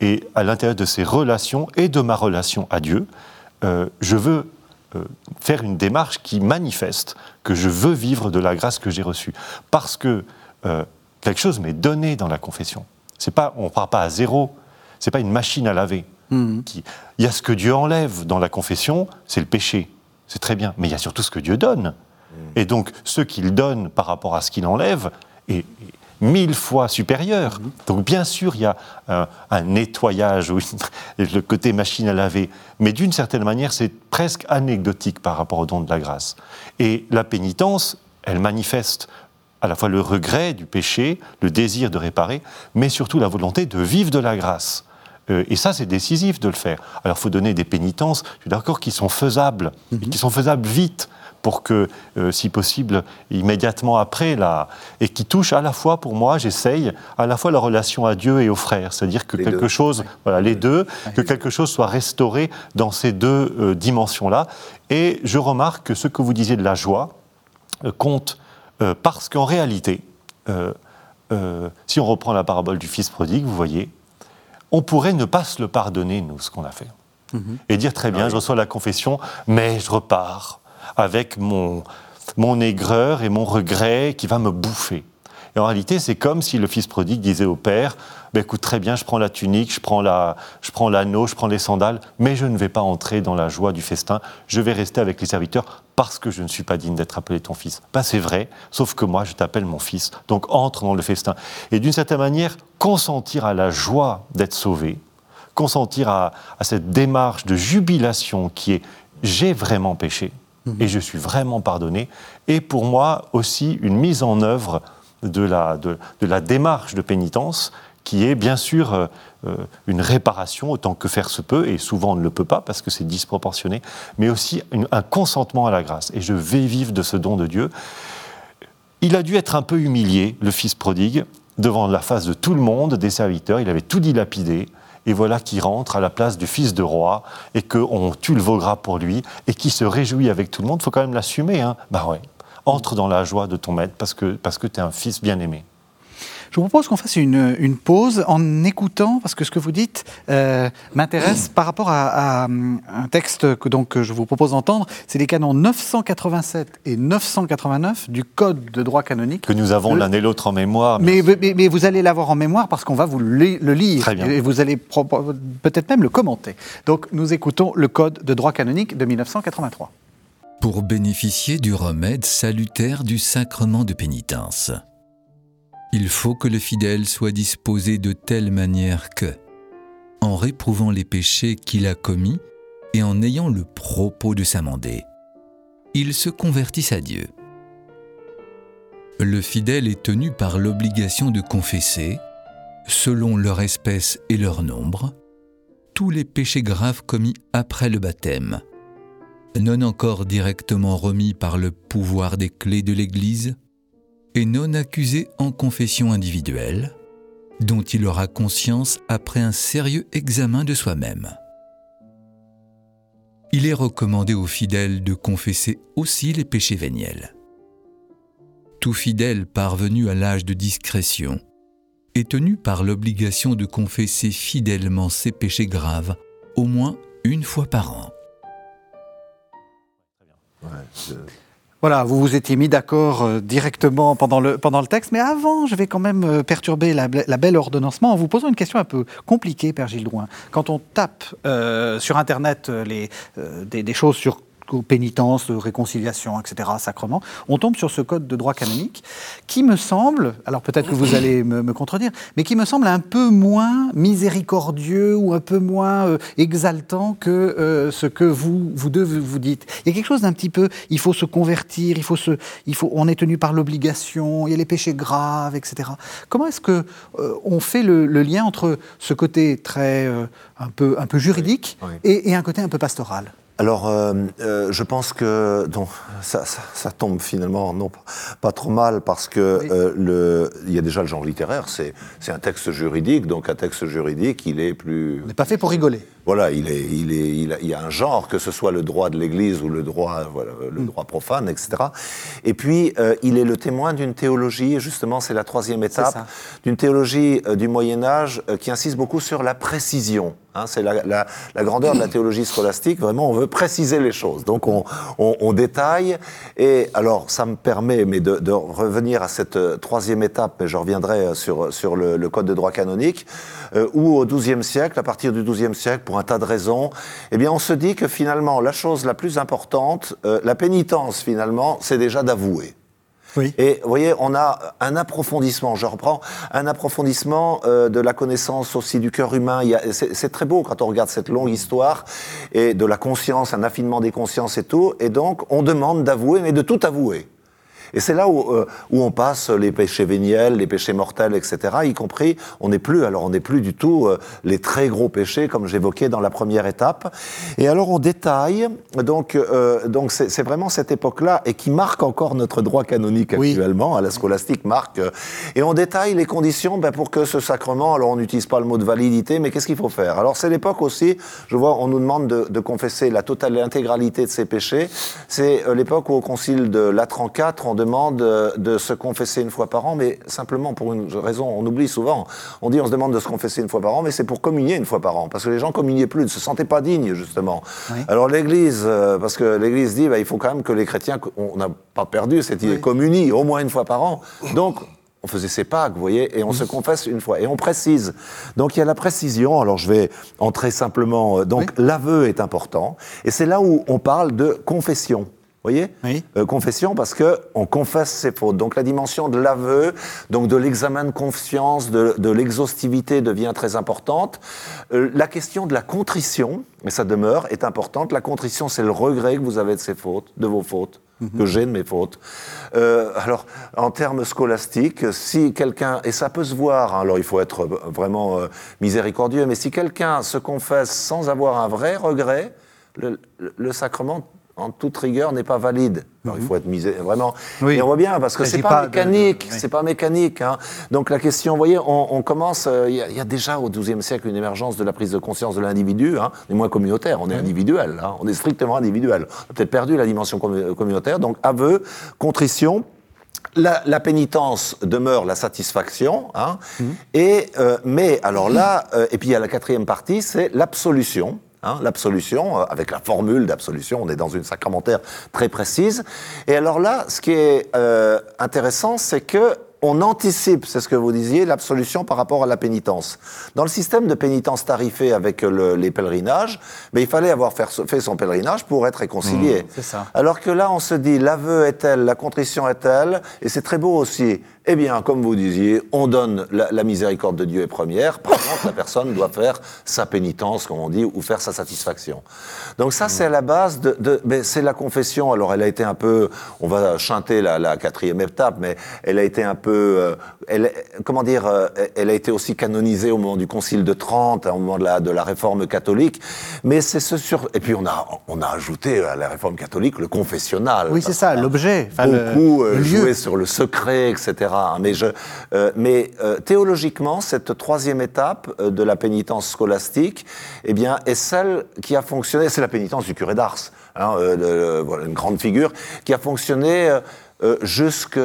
Et à l'intérieur de ces relations et de ma relation à Dieu, euh, je veux euh, faire une démarche qui manifeste que je veux vivre de la grâce que j'ai reçue. Parce que euh, quelque chose m'est donné dans la confession. C'est pas, on ne part pas à zéro, c'est pas une machine à laver. Mmh. Il y a ce que Dieu enlève dans la confession, c'est le péché. C'est très bien. Mais il y a surtout ce que Dieu donne. Mmh. Et donc, ce qu'il donne par rapport à ce qu'il enlève est, mille fois supérieur. Mhm. Donc bien sûr, il y a un, nettoyage, ou [LAUGHS] le côté machine à laver, mais d'une certaine manière, c'est presque anecdotique par rapport au don de la grâce. Et la pénitence, elle manifeste à la fois le regret du péché, le désir de réparer, mais surtout la volonté de vivre de la grâce. Euh, et ça, c'est décisif de le faire. Alors, il faut donner des pénitences, je suis d'accord, qui sont faisables, et mhm. qui sont faisables vite pour que, euh, si possible, immédiatement après, la... et qui touche à la fois, pour moi, j'essaye, à la fois la relation à Dieu et aux frères, c'est-à-dire que quelque chose, voilà, les deux, que quelque chose soit restauré dans ces deux euh, dimensions-là. Et je remarque que ce que vous disiez de la joie euh, compte parce qu'en réalité, si on reprend la parabole du fils prodigue, vous voyez, on pourrait ne pas se le pardonner, nous, ce qu'on a fait. Mhm. Et dire très bien, ah je reçois la confession, mais je repars avec mon, mon aigreur et mon regret qui va me bouffer. Et en réalité, c'est comme si le fils prodigue disait au père ben, écoute, très bien, je prends la tunique, je prends la, je l'anneau, je prends les sandales, mais je ne vais pas entrer dans la joie du festin. Je vais rester avec les serviteurs parce que je ne suis pas digne d'être appelé ton fils. Ben, c'est vrai, sauf que moi, je t'appelle mon fils. Donc entre dans le festin. Et d'une certaine manière, consentir à la joie d'être sauvé, consentir à, cette démarche de jubilation qui est j'ai vraiment péché et je suis vraiment pardonné, et pour moi aussi une mise en œuvre de la, de la démarche de pénitence qui est bien sûr euh, euh, une réparation autant que faire se peut, et souvent on ne le peut pas parce que c'est disproportionné, mais aussi un consentement à la grâce. Et je vais vivre de ce don de Dieu. Il a dû être un peu humilié, le fils prodigue, devant la face de tout le monde, des serviteurs, il avait tout dilapidé, et voilà qu'il rentre à la place du fils de roi, et qu'on tue le veau gras pour lui, et qui se réjouit avec tout le monde, il faut quand même l'assumer. Hein. Bah ouais, entre dans la joie de ton maître parce que, parce que tu es un fils bien-aimé. Je vous propose qu'on fasse une, pause en écoutant, parce que ce que vous dites euh, m'intéresse par rapport à, un texte que donc, je vous propose d'entendre. C'est les canons 987 et 989 du Code de droit canonique. Que nous avons l'un et l'autre en mémoire. Mais, mais, vous allez l'avoir en mémoire parce qu'on va vous le, lire. Et vous allez peut-être même le commenter. Donc nous écoutons le Code de droit canonique de 1983. Pour bénéficier du remède salutaire du sacrement de pénitence il faut que le fidèle soit disposé de telle manière que, en réprouvant les péchés qu'il a commis et en ayant le propos de s'amender, il se convertisse à Dieu. Le fidèle est tenu par l'obligation de confesser, selon leur espèce et leur nombre, tous les péchés graves commis après le baptême, non encore directement remis par le pouvoir des clés de l'Église, et non accusé en confession individuelle, dont il aura conscience après un sérieux examen de soi-même. Il est recommandé aux fidèles de confesser aussi les péchés véniels. Tout fidèle parvenu à l'âge de discrétion est tenu par l'obligation de confesser fidèlement ses péchés graves au moins une fois par an. Voilà, vous vous étiez mis d'accord euh, directement pendant le, texte, mais avant, je vais quand même euh, perturber la, belle ordonnancement en vous posant une question un peu compliquée, Père Gilles Drouin. Quand on tape euh, sur Internet des, choses sur pénitence, réconciliation, etc., sacrement, on tombe sur ce code de droit canonique qui me semble, alors peut-être que vous allez me, contredire, mais qui me semble un peu moins miséricordieux ou un peu moins euh, exaltant que euh, ce que vous, vous deux vous dites. Il y a quelque chose d'un petit peu, il faut se convertir, il faut se, il faut, on est tenu par l'obligation, il y a les péchés graves, etc. Comment est-ce que euh, on fait le, lien entre ce côté très un peu un peu juridique Et, et un côté un peu pastoral alors, euh, euh, je pense que ça, tombe finalement non pas trop mal parce que euh, le, il y a déjà le genre littéraire, c'est un texte juridique, donc un texte juridique, il est plus. On n'est pas fait pour rigoler. Voilà, il, est, il, est, il, y a un genre, que ce soit le droit de l'Église ou le droit, voilà, le mm. droit profane, etc. Et puis, il est le témoin d'une théologie, justement, c'est la troisième étape, d'une théologie du Moyen Âge qui insiste beaucoup sur la précision. Hein, c'est la, grandeur de la théologie scolastique. Vraiment, on veut préciser les choses. Donc, on, détaille. Et alors, ça me permet mais de, revenir à cette euh, troisième étape, mais je reviendrai euh, sur, sur le, code de droit canonique, euh, où au XIIe siècle, à partir du XIIe siècle, pour un tas de raisons, eh bien, on se dit que finalement, la chose la plus importante, la pénitence, finalement, c'est déjà d'avouer. Et vous voyez, on a un approfondissement, je reprends, un approfondissement euh, de la connaissance aussi du cœur humain. C'est très beau quand on regarde cette longue histoire et de la conscience, un affinement des consciences et tout. Et donc, on demande d'avouer, mais de tout avouer. Et c'est là où, euh, où, on passe les péchés véniels, les péchés mortels, etc. Y compris, on n'est plus, alors on n'est plus du tout euh, les très gros péchés comme j'évoquais dans la première étape. Et alors on détaille, donc euh, donc c'est vraiment cette époque-là et qui marque encore notre droit canonique actuellement, à la scolastique marque. et on détaille les conditions ben, pour que ce sacrement, alors on n'utilise pas le mot de validité, mais qu'est-ce qu'il faut faire? Alors c'est l'époque aussi, je vois, on nous demande de, de confesser la totale, l'intégralité de ses péchés. C'est l'époque où au concile de Latran IV, on demande euh, de se confesser une fois par an, mais simplement pour une raison, on oublie souvent. On dit on se demande de se confesser une fois par an, mais c'est pour communier une fois par an, parce que les gens communiaient plus, ne se sentaient pas dignes justement. Alors l'Église, euh, parce que l'Église dit, bah, il faut quand même que les chrétiens, on n'a pas perdu cette idée, communient au moins une fois par an. Donc on faisait ses Pâques, vous voyez, et on se confesse une fois, et on précise. Donc il y a la précision, alors je vais entrer simplement, euh, donc l'aveu est important, et c'est là où on parle de confession. Vous voyez Oui. Euh, Confession parce que on confesse ses fautes. Donc la dimension de l'aveu, donc de l'examen de conscience, de, de l'exhaustivité devient très importante. Euh, la question de la contrition, mais ça demeure, est importante. La contrition, c'est le regret que vous avez de ses fautes, de vos fautes que j'ai de mes fautes. Euh, alors, en termes scolastiques, si quelqu'un, et ça peut se voir, hein, alors il faut être vraiment euh, miséricordieux, mais si quelqu'un se confesse sans avoir un vrai regret, le, le- le sacrement, en toute rigueur, n'est pas valide. Alors, il faut être misé vraiment. Oui. Et on voit bien, parce que c'est pas, pas de- mécanique, oui. c'est pas mécanique. hein. Donc la question, vous voyez, on, on commence, euh, il y, a- il y a déjà au XIIe siècle une émergence de la prise de conscience de l'individu. Hein. On est moins communautaire, on est individuel. hein. On est strictement individuel. On a peut-être perdu la dimension commu- communautaire. Donc aveu, contrition. La, la pénitence demeure la satisfaction, hein, et euh, mais alors là, euh, et puis il y a la quatrième partie, c'est l'absolution. Hein, l'absolution, euh, avec la formule d'absolution, on est dans une sacramentaire très précise. Et alors là, ce qui est euh, intéressant, c'est que on anticipe, c'est ce que vous disiez, l'absolution par rapport à la pénitence. Dans le système de pénitence tarifée avec le- les pèlerinages, mais il fallait avoir faire- fait son pèlerinage pour être réconcilié. c'est ça. Alors que là, on se dit, l'aveu est tel, la contrition est telle, et c'est très beau aussi. Eh bien, comme vous disiez, on donne la, la miséricorde de Dieu est première. Par contre, la personne doit faire sa pénitence, comme on dit, ou faire sa satisfaction. Donc ça, c'est à la base de, c'est la confession. Alors, elle a été un peu, on va chanter la, la quatrième étape, mais elle a été un peu, euh, elle, comment dire, euh, elle a été aussi canonisée au moment du Concile de Trente, au moment de la, de la réforme catholique. Mais c'est ce sur, et puis on a, on a ajouté à la réforme catholique le confessionnal. Oui, c'est ça, l'objet. enfin, Beaucoup euh, le lieu. joué sur le secret, etc. hein. Mais, je, euh, mais euh, théologiquement, cette troisième étape de la pénitence scolastique, eh bien, est celle qui a fonctionné. C'est la pénitence du curé d'Ars, hein, euh, voilà, une grande figure qui a fonctionné euh, jusque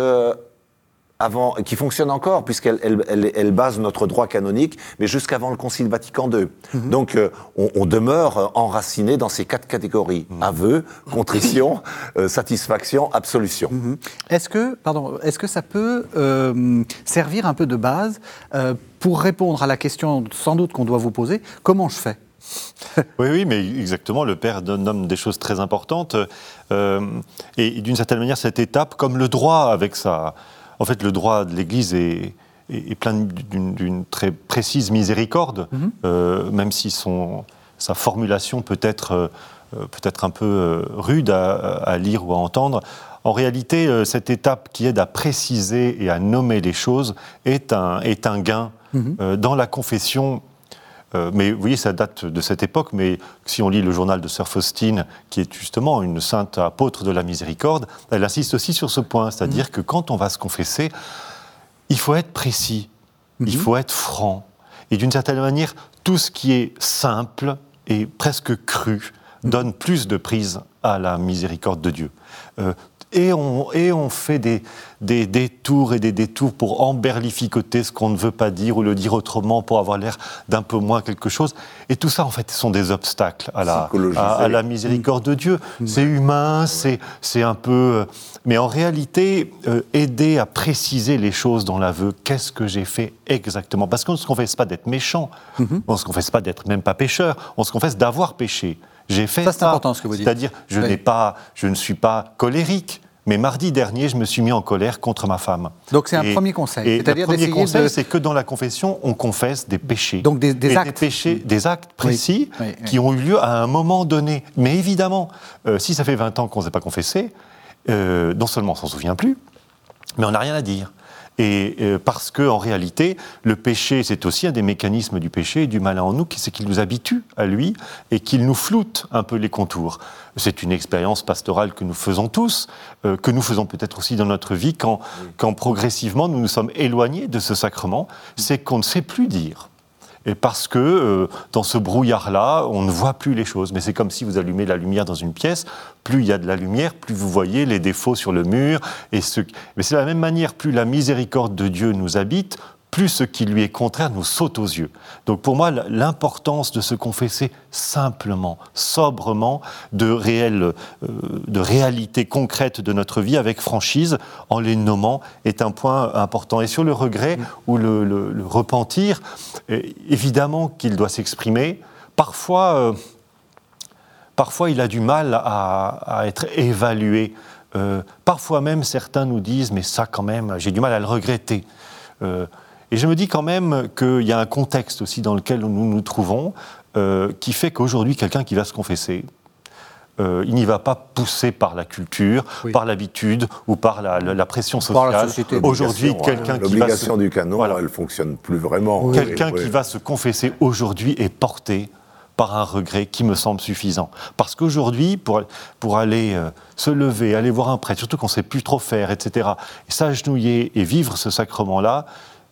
avant, qui fonctionne encore, puisqu'elle elle, elle- elle base notre droit canonique, mais jusqu'avant le Concile Vatican II. Donc, euh, on, on demeure euh, enraciné dans ces quatre catégories aveu, contrition, [LAUGHS] euh, satisfaction, absolution. Est-ce que, pardon, est-ce que ça peut euh, servir un peu de base euh, pour répondre à la question sans doute qu'on doit vous poser comment je fais? [LAUGHS] Oui, oui, mais exactement, le Père donne- nomme des choses très importantes. euh, et d'une certaine manière, cette étape, comme le droit avec sa... En fait, le droit de l'Église est, est- est plein d'une très précise miséricorde, euh, même si son, sa formulation peut être, euh, euh, peut être un peu rude à, à lire ou à entendre. En réalité, cette étape qui aide à préciser et à nommer les choses est un, est un gain. Euh, dans la confession, euh, mais vous voyez, ça date de cette époque, mais si on lit le journal de Sœur Faustine, qui est justement une sainte apôtre de la miséricorde, elle insiste aussi sur ce point, c'est-à-dire que quand on va se confesser, il faut être précis, il faut être franc. Et d'une certaine manière, tout ce qui est simple et presque cru donne plus de prise à la miséricorde de Dieu. Euh, et, on, et on fait des, des détours et des détours pour emberlificoter ce qu'on ne veut pas dire ou le dire autrement pour avoir l'air d'un peu moins quelque chose. Et tout ça, en fait, sont des obstacles à la, Psychologisé. à, à la miséricorde de Dieu. C'est humain, c'est c'est un peu. euh, Mais en réalité, euh, aider à préciser les choses dans l'aveu, qu'est-ce que j'ai fait exactement? Parce qu'on ne se confesse pas d'être méchant, on ne se confesse pas d'être même pas pécheur, on se confesse d'avoir péché. J'ai fait Ça, ça. c'est important, ce que vous dites. C'est-à-dire, je Oui. n'ai pas, je ne suis pas colérique. Mais mardi dernier, je me suis mis en colère contre ma femme. Donc, c'est un premier conseil. Et le premier conseil, de- c'est que dans la confession, on confesse des péchés. Donc, des- actes. Des péchés, des actes précis Oui, oui, qui ont eu lieu à un moment donné. Mais évidemment, euh, si ça fait 20 ans qu'on ne s'est pas confessé, euh, non seulement on s'en souvient plus, mais on n'a rien à dire. Et euh, parce que en réalité, le péché, c'est aussi un des mécanismes du péché et du malin en nous, qui- c'est qu'il nous habitue à lui et qu'il nous floute un peu les contours. C'est une expérience pastorale que nous faisons tous, euh, que nous faisons peut-être aussi dans notre vie quand, quand progressivement nous nous sommes éloignés de ce sacrement, c'est qu'on ne sait plus dire. Et parce que euh, dans ce brouillard-là, on ne voit plus les choses. Mais c'est comme si vous allumez la lumière dans une pièce. Plus il y a de la lumière, plus vous voyez les défauts sur le mur. Et ce... Mais c'est de la même manière, plus la miséricorde de Dieu nous habite, plus ce qui lui est contraire nous saute aux yeux. Donc pour moi, l'importance de se confesser simplement, sobrement, de, réel, euh, de réalité concrète de notre vie avec franchise, en les nommant, est un point important. Et sur le regret ou le, repentir, évidemment qu'il doit s'exprimer. Parfois, euh, parfois, il a du mal à, être évalué. Euh, parfois même, certains nous disent, mais ça quand même, j'ai du mal à le regretter. Euh, et je me dis quand même qu'il y a un contexte aussi dans lequel nous nous trouvons, euh, qui fait qu'aujourd'hui, quelqu'un qui va se confesser, il n'y va pas poussé par la culture, par l'habitude ou par la, pression sociale. Aujourd'hui, quelqu'un qui va se... du canon, voilà. elle fonctionne plus vraiment. Quelqu'un qui va se confesser aujourd'hui est porté par un regret qui me semble suffisant. Parce qu'aujourd'hui, pour, pour aller euh, se lever, aller voir un prêtre, surtout qu'on ne sait plus trop faire, etc., et s'agenouiller et vivre ce sacrement-là,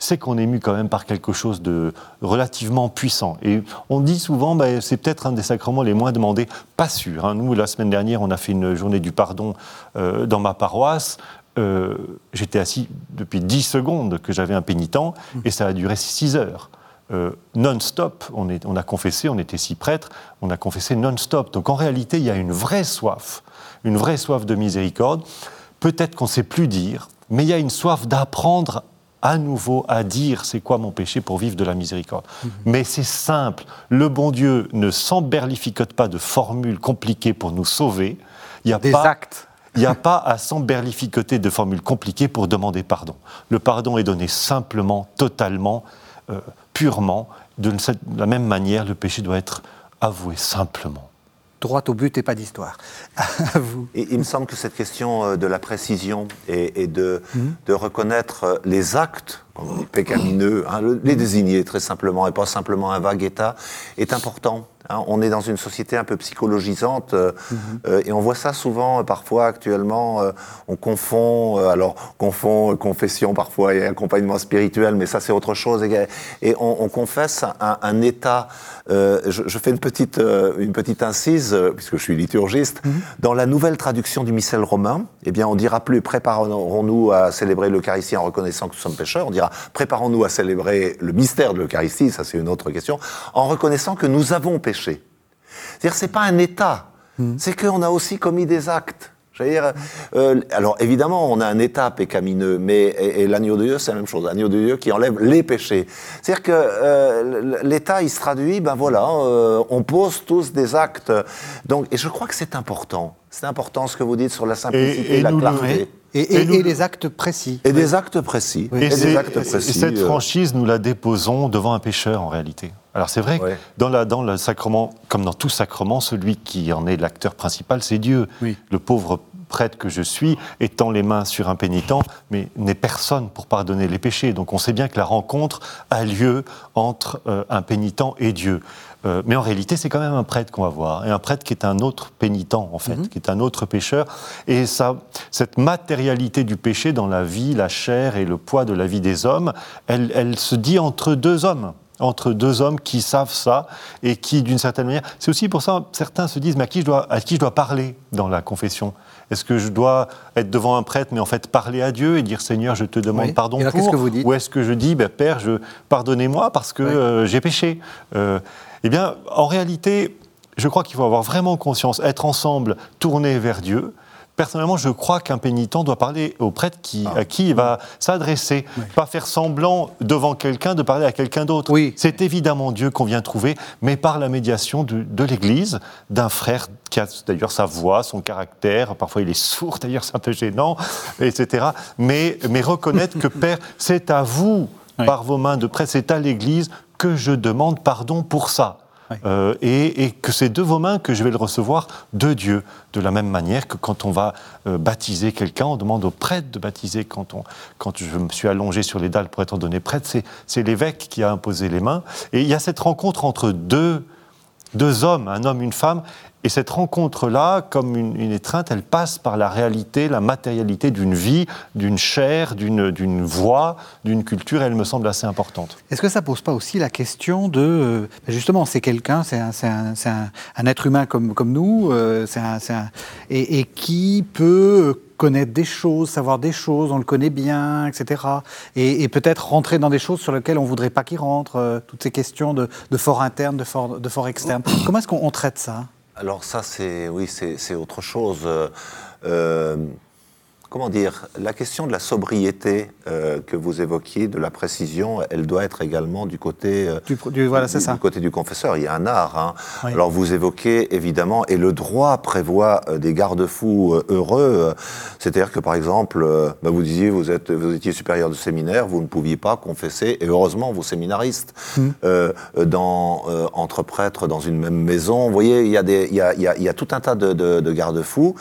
c'est qu'on est mu quand même par quelque chose de relativement puissant. Et on dit souvent, bah, c'est peut-être un des sacrements les moins demandés. Pas sûr. Hein. Nous, la semaine dernière, on a fait une journée du pardon euh, dans ma paroisse. Euh, j'étais assis depuis 10 secondes que j'avais un pénitent, et ça a duré 6 heures. Euh, non-stop. On, on, a confessé, on était six prêtres, on a confessé non-stop. Donc en réalité, il y a une vraie soif, une vraie soif de miséricorde. Peut-être qu'on ne sait plus dire, mais il y a une soif d'apprendre à nouveau à dire c'est quoi mon péché pour vivre de la miséricorde. Mhm. Mais c'est simple. Le bon Dieu ne s'emberlificote pas de formules compliquées pour nous sauver. Il y a Des actes. Il n'y a pas à s'emberlificoter de formules compliquées pour demander pardon. Le pardon est donné simplement, totalement. Euh, purement. De la même manière, le péché doit être avoué simplement. Droit au but et pas d'histoire. [LAUGHS] vous. il me semble que cette question euh, de la précision et, de, mhm. de, reconnaître euh, les actes, pécamineux, hein, les désigner très simplement et pas simplement un vague état, est important. Hein, on est dans une société un peu psychologisante euh, mhm. euh, et on voit ça souvent, euh, parfois actuellement, on confond, alors confond confession parfois et accompagnement spirituel, mais ça c'est autre chose. Et, on, confesse un, état. Je, fais une petite, une petite incise, puisque je suis liturgiste. Mhm. Dans la nouvelle traduction du missel romain, eh bien, on dira plus préparons-nous à célébrer l'Eucharistie en reconnaissant que nous sommes pécheurs. On dira préparons-nous à célébrer le mystère de l'Eucharistie, ça c'est une autre question, en reconnaissant que nous avons péché c'est-à-dire, c'est pas un état, hmm. c'est qu'on a aussi commis des actes. Dire, euh, alors évidemment, on a un état pécamineux, mais et, l'agneau de Dieu, c'est la même chose. L'agneau de Dieu qui enlève les péchés. C'est-à-dire que euh, l'état, il se traduit, ben voilà, euh, on pose tous des actes. Donc, et je crois que c'est important. C'est important ce que vous dites sur la simplicité, et, la clarté. Et, les actes précis. Et des actes précis. Et, cette franchise, nous la déposons devant un pécheur en réalité. Alors c'est vrai que dans, la, dans, le sacrement, comme dans tout sacrement, celui qui en est l'acteur principal, c'est Dieu. Le pauvre prêtre que je suis, étend les mains sur un pénitent, mais n'est personne pour pardonner les péchés. Donc on sait bien que la rencontre a lieu entre euh, un pénitent et Dieu. Euh, mais en réalité, c'est quand même un prêtre qu'on va voir, et un prêtre qui est un autre pénitent, en fait, mhm. qui est un autre pécheur. Et ça, cette matérialité du péché dans la vie, la chair et le poids de la vie des hommes, elle, elle se dit entre deux hommes entre deux hommes qui savent ça et qui, d'une certaine manière, c'est aussi pour ça certains se disent mais à qui je dois, à qui je dois parler dans la confession? Est-ce que je dois être devant un prêtre mais en fait parler à Dieu et dire Seigneur je te demande pardon pour? que vous dites? Ou est-ce que je dis ben, Père je pardonnez-moi parce que euh, j'ai péché? Euh, Eh bien en réalité je crois qu'il faut avoir vraiment conscience, être ensemble, tourner vers Dieu, Personnellement, je crois qu'un pénitent doit parler au prêtre qui, ah. à qui il va s'adresser, pas faire semblant devant quelqu'un de parler à quelqu'un d'autre. Oui. C'est évidemment Dieu qu'on vient trouver, mais par la médiation de, de l'Église, d'un frère qui a d'ailleurs sa voix, son caractère, parfois il est sourd, d'ailleurs c'est un peu gênant, etc. Mais, mais reconnaître que Père, c'est à vous, par vos mains de prêtre, c'est à l'Église que je demande pardon pour ça. Euh, et, que c'est de vos mains que je vais le recevoir de Dieu. De la même manière que quand on va euh, baptiser quelqu'un, on demande au prêtre de baptiser. Quand, on, quand je me suis allongé sur les dalles pour être donné prêtre, c'est l'évêque qui a imposé les mains. Et il y a cette rencontre entre deux, deux hommes, un homme, une femme, Et cette rencontre-là, comme une, étreinte, elle passe par la réalité, la matérialité d'une vie, d'une chair, d'une voix, d'une culture, et elle me semble assez importante. Est-ce que ça pose pas aussi la question de, euh, justement, c'est quelqu'un, c'est un, un- un- un être humain comme, comme nous, euh, et, et qui peut connaître des choses, savoir des choses, on le connaît bien, etc. Et, peut-être rentrer dans des choses sur lesquelles on voudrait pas qu'il rentre, euh, toutes ces questions de, de fort interne, de fort, de fort externe. Comment est-ce qu'on on traite ça? Alors ça, c'est oui, c'est autre chose. Euh, euh, comment dire La question de la sobriété euh, que vous évoquiez, de la précision, elle doit être également du côté euh, du, du- Voilà, c'est du, ça. du côté du confesseur. Il y a un art. hein. Oui. Alors vous évoquez évidemment, et le droit prévoit euh, des garde-fous heureux. C'est-à-dire que par exemple, bah, vous disiez vous êtes, vous étiez supérieur de séminaire, vous ne pouviez pas confesser. Et heureusement, vous séminaristes, Hmm. euh, dans entre prêtres dans une même maison. Vous voyez, il y a des, il y a, il y a- il y a tout un tas de, de- de garde-fous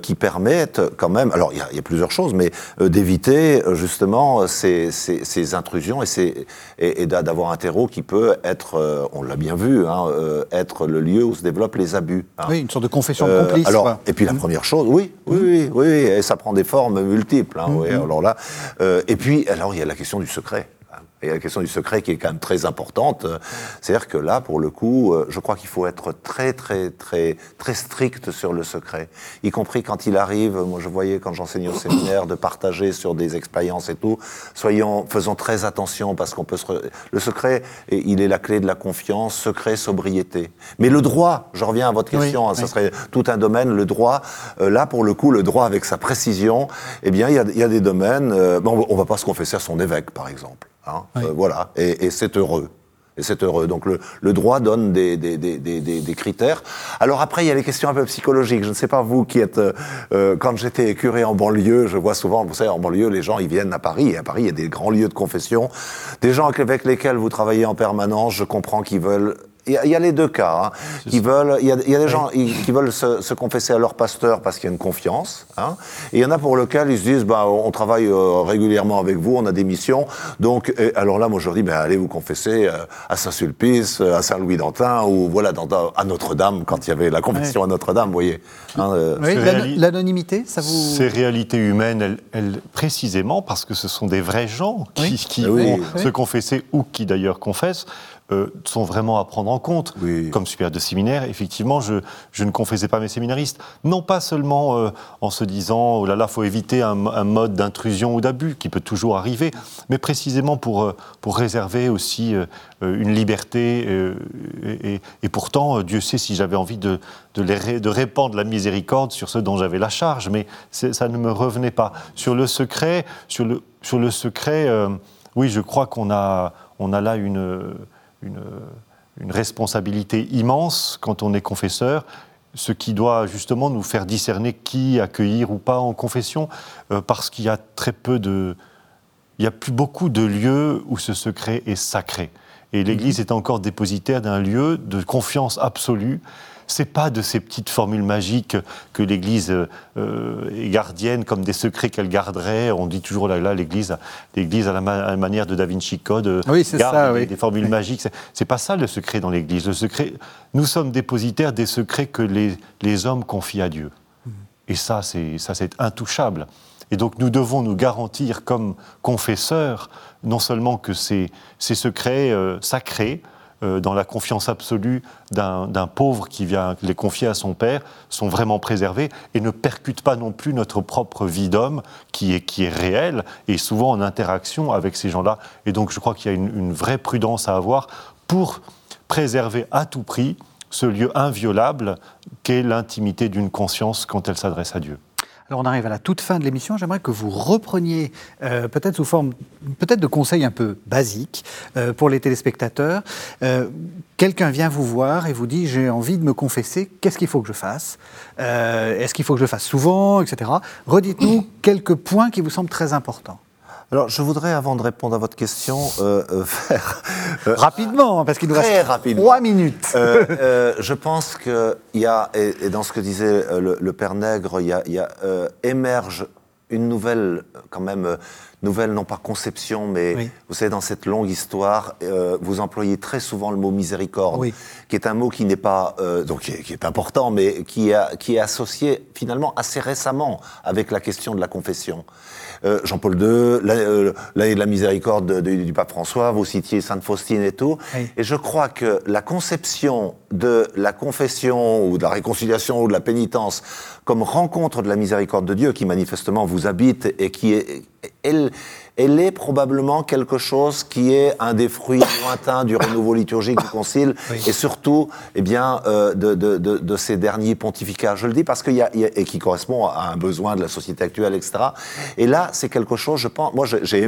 qui permettent quand même. Alors il y a, il y a plusieurs choses, mais euh, d'éviter euh, justement ces, ces- ces intrusions et, ces- et, et d'a- d'avoir un terreau qui peut être, euh, on l'a bien vu, hein, euh, être le lieu où se développent les abus. hein. Oui, une sorte de confession Euh, complice. alors, quoi. et puis la première chose, oui, oui, oui, oui, oui, et ça prend des formes multiples. hein, oui, alors là, euh, et puis, alors il y a la question du secret. Hein. A la question du secret qui est quand même très importante. Euh, C'est-à-dire que là, pour le coup, euh, je crois qu'il faut être très, très, très, très strict sur le secret. Y compris quand il arrive, moi je voyais quand j'enseignais au séminaire, de partager sur des expériences et tout. Soyons, faisons très attention parce qu'on peut se. re- Le secret, et il est la clé de la confiance, secret, sobriété. Mais le droit, je reviens à votre Oui, question, hein, ça oui. serait tout un domaine, le droit. euh, là, pour le coup, le droit avec sa précision, eh bien, il y a, il y a des domaines. euh, on va pas se confesser à son évêque, par exemple. Hein, Oui. euh, voilà, et, et c'est heureux. Et c'est heureux. Donc le, le droit donne des, des, des, des, des- des critères. Alors après, il y a les questions un peu psychologiques. Je ne sais pas vous qui êtes... euh, euh, quand j'étais curé en banlieue, je vois souvent, vous savez, en banlieue, les gens, ils viennent à Paris. Et à Paris, il y a des grands lieux de confession. Des gens avec lesquels vous travaillez en permanence, je comprends qu'ils veulent... Il y, a, il y a les deux cas. Hein, qui veulent, il, y a, il y a des gens qui qui veulent se, se confesser à leur pasteur parce qu'il y a une confiance. Hein, et il y en a pour lequel ils se disent, bah, on travaille euh, régulièrement avec vous, on a des missions. Donc, et alors là, moi, je leur dis, bah, allez vous confesser euh, à Saint-Sulpice, euh, à Saint-Louis-d'Antin, ou voilà, dans- dans- à Notre-Dame, quand il y avait la confession à Notre-Dame, vous voyez. Hein, euh, Oui, L'anonymité, ça vous. Ces réalités humaines, elles, elles- précisément parce que ce sont des vrais gens qui, Oui. qui oui. vont Oui. se confesser ou qui d'ailleurs confessent, euh, sont vraiment à prendre en compte. Oui. Comme supérieur de séminaire, effectivement, je, je ne confessais pas mes séminaristes. Non pas seulement euh, en se disant, oh là là, faut éviter un, un mode d'intrusion ou d'abus qui peut toujours arriver, mais précisément pour, euh, pour réserver aussi une liberté. et, et- et pourtant, Dieu sait si j'avais envie de, de, les de répandre la miséricorde sur ceux dont j'avais la charge, mais ça ne me revenait pas. Sur le secret, sur le, sur le secret, euh, oui, je crois qu'on a, on a là une, une, une responsabilité immense quand on est confesseur, ce qui doit justement nous faire discerner qui accueillir ou pas en confession, euh, parce qu'il y a très peu de, il n'y a plus beaucoup de lieux où ce secret est sacré. Et l'Église est encore dépositaire d'un lieu de confiance absolue. C'est pas de ces petites formules magiques que l'Église euh, est gardienne comme des secrets qu'elle garderait. On dit toujours là, là l'Église, l'Église à la, ma- à la manière de Da Vinci Code euh, Oui, garde ça, des, oui. des formules magiques. C'est- pas ça le secret dans l'Église. Le secret, nous sommes dépositaires des secrets que les, les hommes confient à Dieu. Et ça, c'est ça, c'est intouchable. Et donc, nous devons nous garantir comme confesseurs, non seulement que ces, ces secrets euh, sacrés, dans la confiance absolue d'un pauvre qui vient les confier à son père, sont vraiment préservés et ne percutent pas non plus notre propre vie d'homme qui est, qui est réelle et souvent en interaction avec ces gens-là. Et donc, je crois qu'il y a une vraie prudence à avoir pour préserver à tout prix ce lieu inviolable qu'est l'intimité d'une conscience quand elle s'adresse à Dieu. Alors on arrive à la toute fin de l'émission. J'aimerais que vous repreniez, euh, peut-être sous forme, peut-être de conseils un peu basiques euh, pour les téléspectateurs. Euh, Quelqu'un vient vous voir et vous dit j'ai envie de me confesser. Qu'est-ce qu'il faut que je fasse? Est-ce qu'il faut que je le fasse souvent, etc. Redites-nous [CLEARS THROAT] quelques points qui vous semblent très importants. Alors, je voudrais, avant de répondre à votre question, euh, euh, [LAUGHS] faire... euh, Rapidement, hein, parce qu'il nous reste trois minutes. Je pense qu'il y a, et, et dans ce que disait le, le père Nègre, il y a, il y a, émerge une nouvelle, quand même, nouvelle, non pas conception, mais Oui. vous savez, dans cette longue histoire, euh, vous employez très souvent le mot miséricorde, Oui. qui est un mot qui n'est pas, euh, donc qui est, qui est important, mais qui est associé finalement assez récemment avec la question de la confession. Euh, Jean-Paul II, la- euh, l'année de la miséricorde de- de- du pape François, vous citiez Sainte Faustine et tout. Oui. Et je crois que la conception de la confession ou de la réconciliation ou de la pénitence comme rencontre de la miséricorde de Dieu qui manifestement vous habite et qui est, elle, elle est probablement quelque chose qui est un des fruits [COUGHS] lointains du renouveau liturgique du Concile [COUGHS] Oui. et surtout, eh bien, euh, de, de- de- de ces derniers pontificats. Je le dis parce qu'il y a, y a- et qui correspond à un besoin de la société actuelle, etc. Et là, c'est quelque chose, je pense, moi, j'ai- j'ai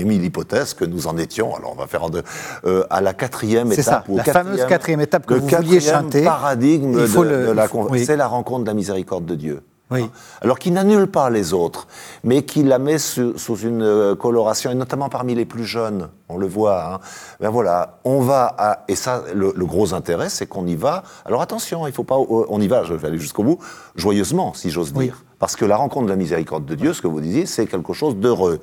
émis- l'hypothèse que nous en étions. Alors, on va faire en deux, euh, à la quatrième C'est étape. ça, ou la fameuse quatrième étape que le vous vouliez chanter. paradigme Il faut de, le- de la oui. c'est la rencontre de la miséricorde de Dieu. Oui. Hein. Alors qui n'annule pas les autres, mais qui la met sous, sous une euh, coloration, et notamment parmi les plus jeunes, on le voit. hein. Ben voilà, on va à, et ça, le, le gros intérêt, c'est qu'on y va. Alors attention, il faut pas, euh, on y va, je vais aller jusqu'au bout, joyeusement, si j'ose Oui. dire, parce que la rencontre de la miséricorde de Dieu, ce que vous disiez, c'est quelque chose d'heureux.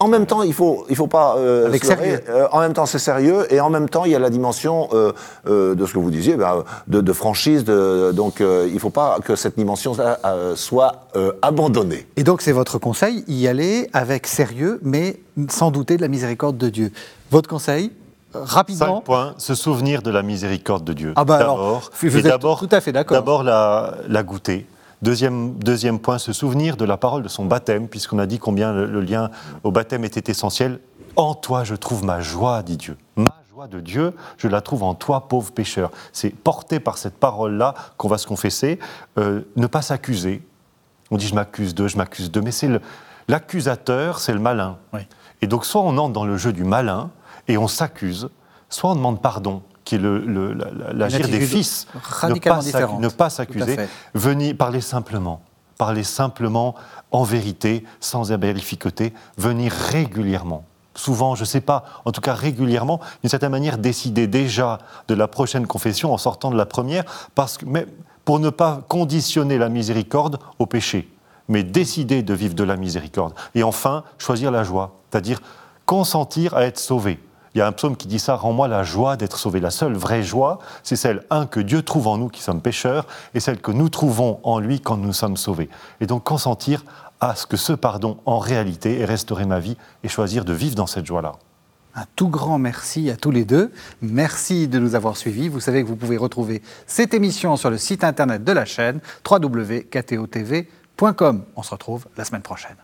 En même temps, il faut, il faut pas euh, Avec sérieux. Euh, en même temps, c'est sérieux, et en même temps, il y a la dimension euh, euh, de ce que vous disiez, ben, de, de franchise. De, donc, euh, il ne faut pas que cette dimension euh, soit euh, abandonnée. Et donc, c'est votre conseil, y aller avec sérieux, mais sans douter de la miséricorde de Dieu. Votre conseil, rapidement Cinq points, se souvenir de la miséricorde de Dieu. Ah bah alors, D'abord, vous êtes d'abord- tout à fait d'accord. D'abord la, la goûter. Deuxième, deuxième point, se souvenir de la parole de son baptême, puisqu'on a dit combien le, le lien au baptême était essentiel. En toi, je trouve ma joie, dit Dieu. Ma joie de Dieu, je la trouve en toi, pauvre pécheur. C'est porté par cette parole-là qu'on va se confesser. Euh, ne pas s'accuser. On dit je m'accuse de, je m'accuse de, mais c'est l'accusateur, c'est le malin. Oui. Et donc, soit on entre dans le jeu du malin et on s'accuse, soit on demande pardon, qui est le- le- l'agir des fils. radicalement ne pas, s'accuser, venir parler simplement, parler simplement en vérité, sans abérificoter, venir régulièrement. Souvent, je ne sais pas, en tout cas régulièrement, d'une certaine manière, décider déjà de la prochaine confession en sortant de la première, parce que, mais pour ne pas conditionner la miséricorde au péché, mais décider de vivre de la miséricorde. Et enfin, choisir la joie, c'est-à-dire consentir à être sauvé. Il y a un psaume qui dit ça, rends-moi la joie d'être sauvé. La seule vraie joie, c'est celle, un, que Dieu trouve en nous qui sommes pécheurs, et celle que nous trouvons en lui quand nous sommes sauvés. Et donc consentir à ce que ce pardon, en réalité, ait restauré ma vie, et choisir de vivre dans cette joie-là. Un tout grand merci à tous les deux. Merci de nous avoir suivis. Vous savez que vous pouvez retrouver cette émission sur le site internet de la chaîne www.ktotv.com. On se retrouve la semaine prochaine.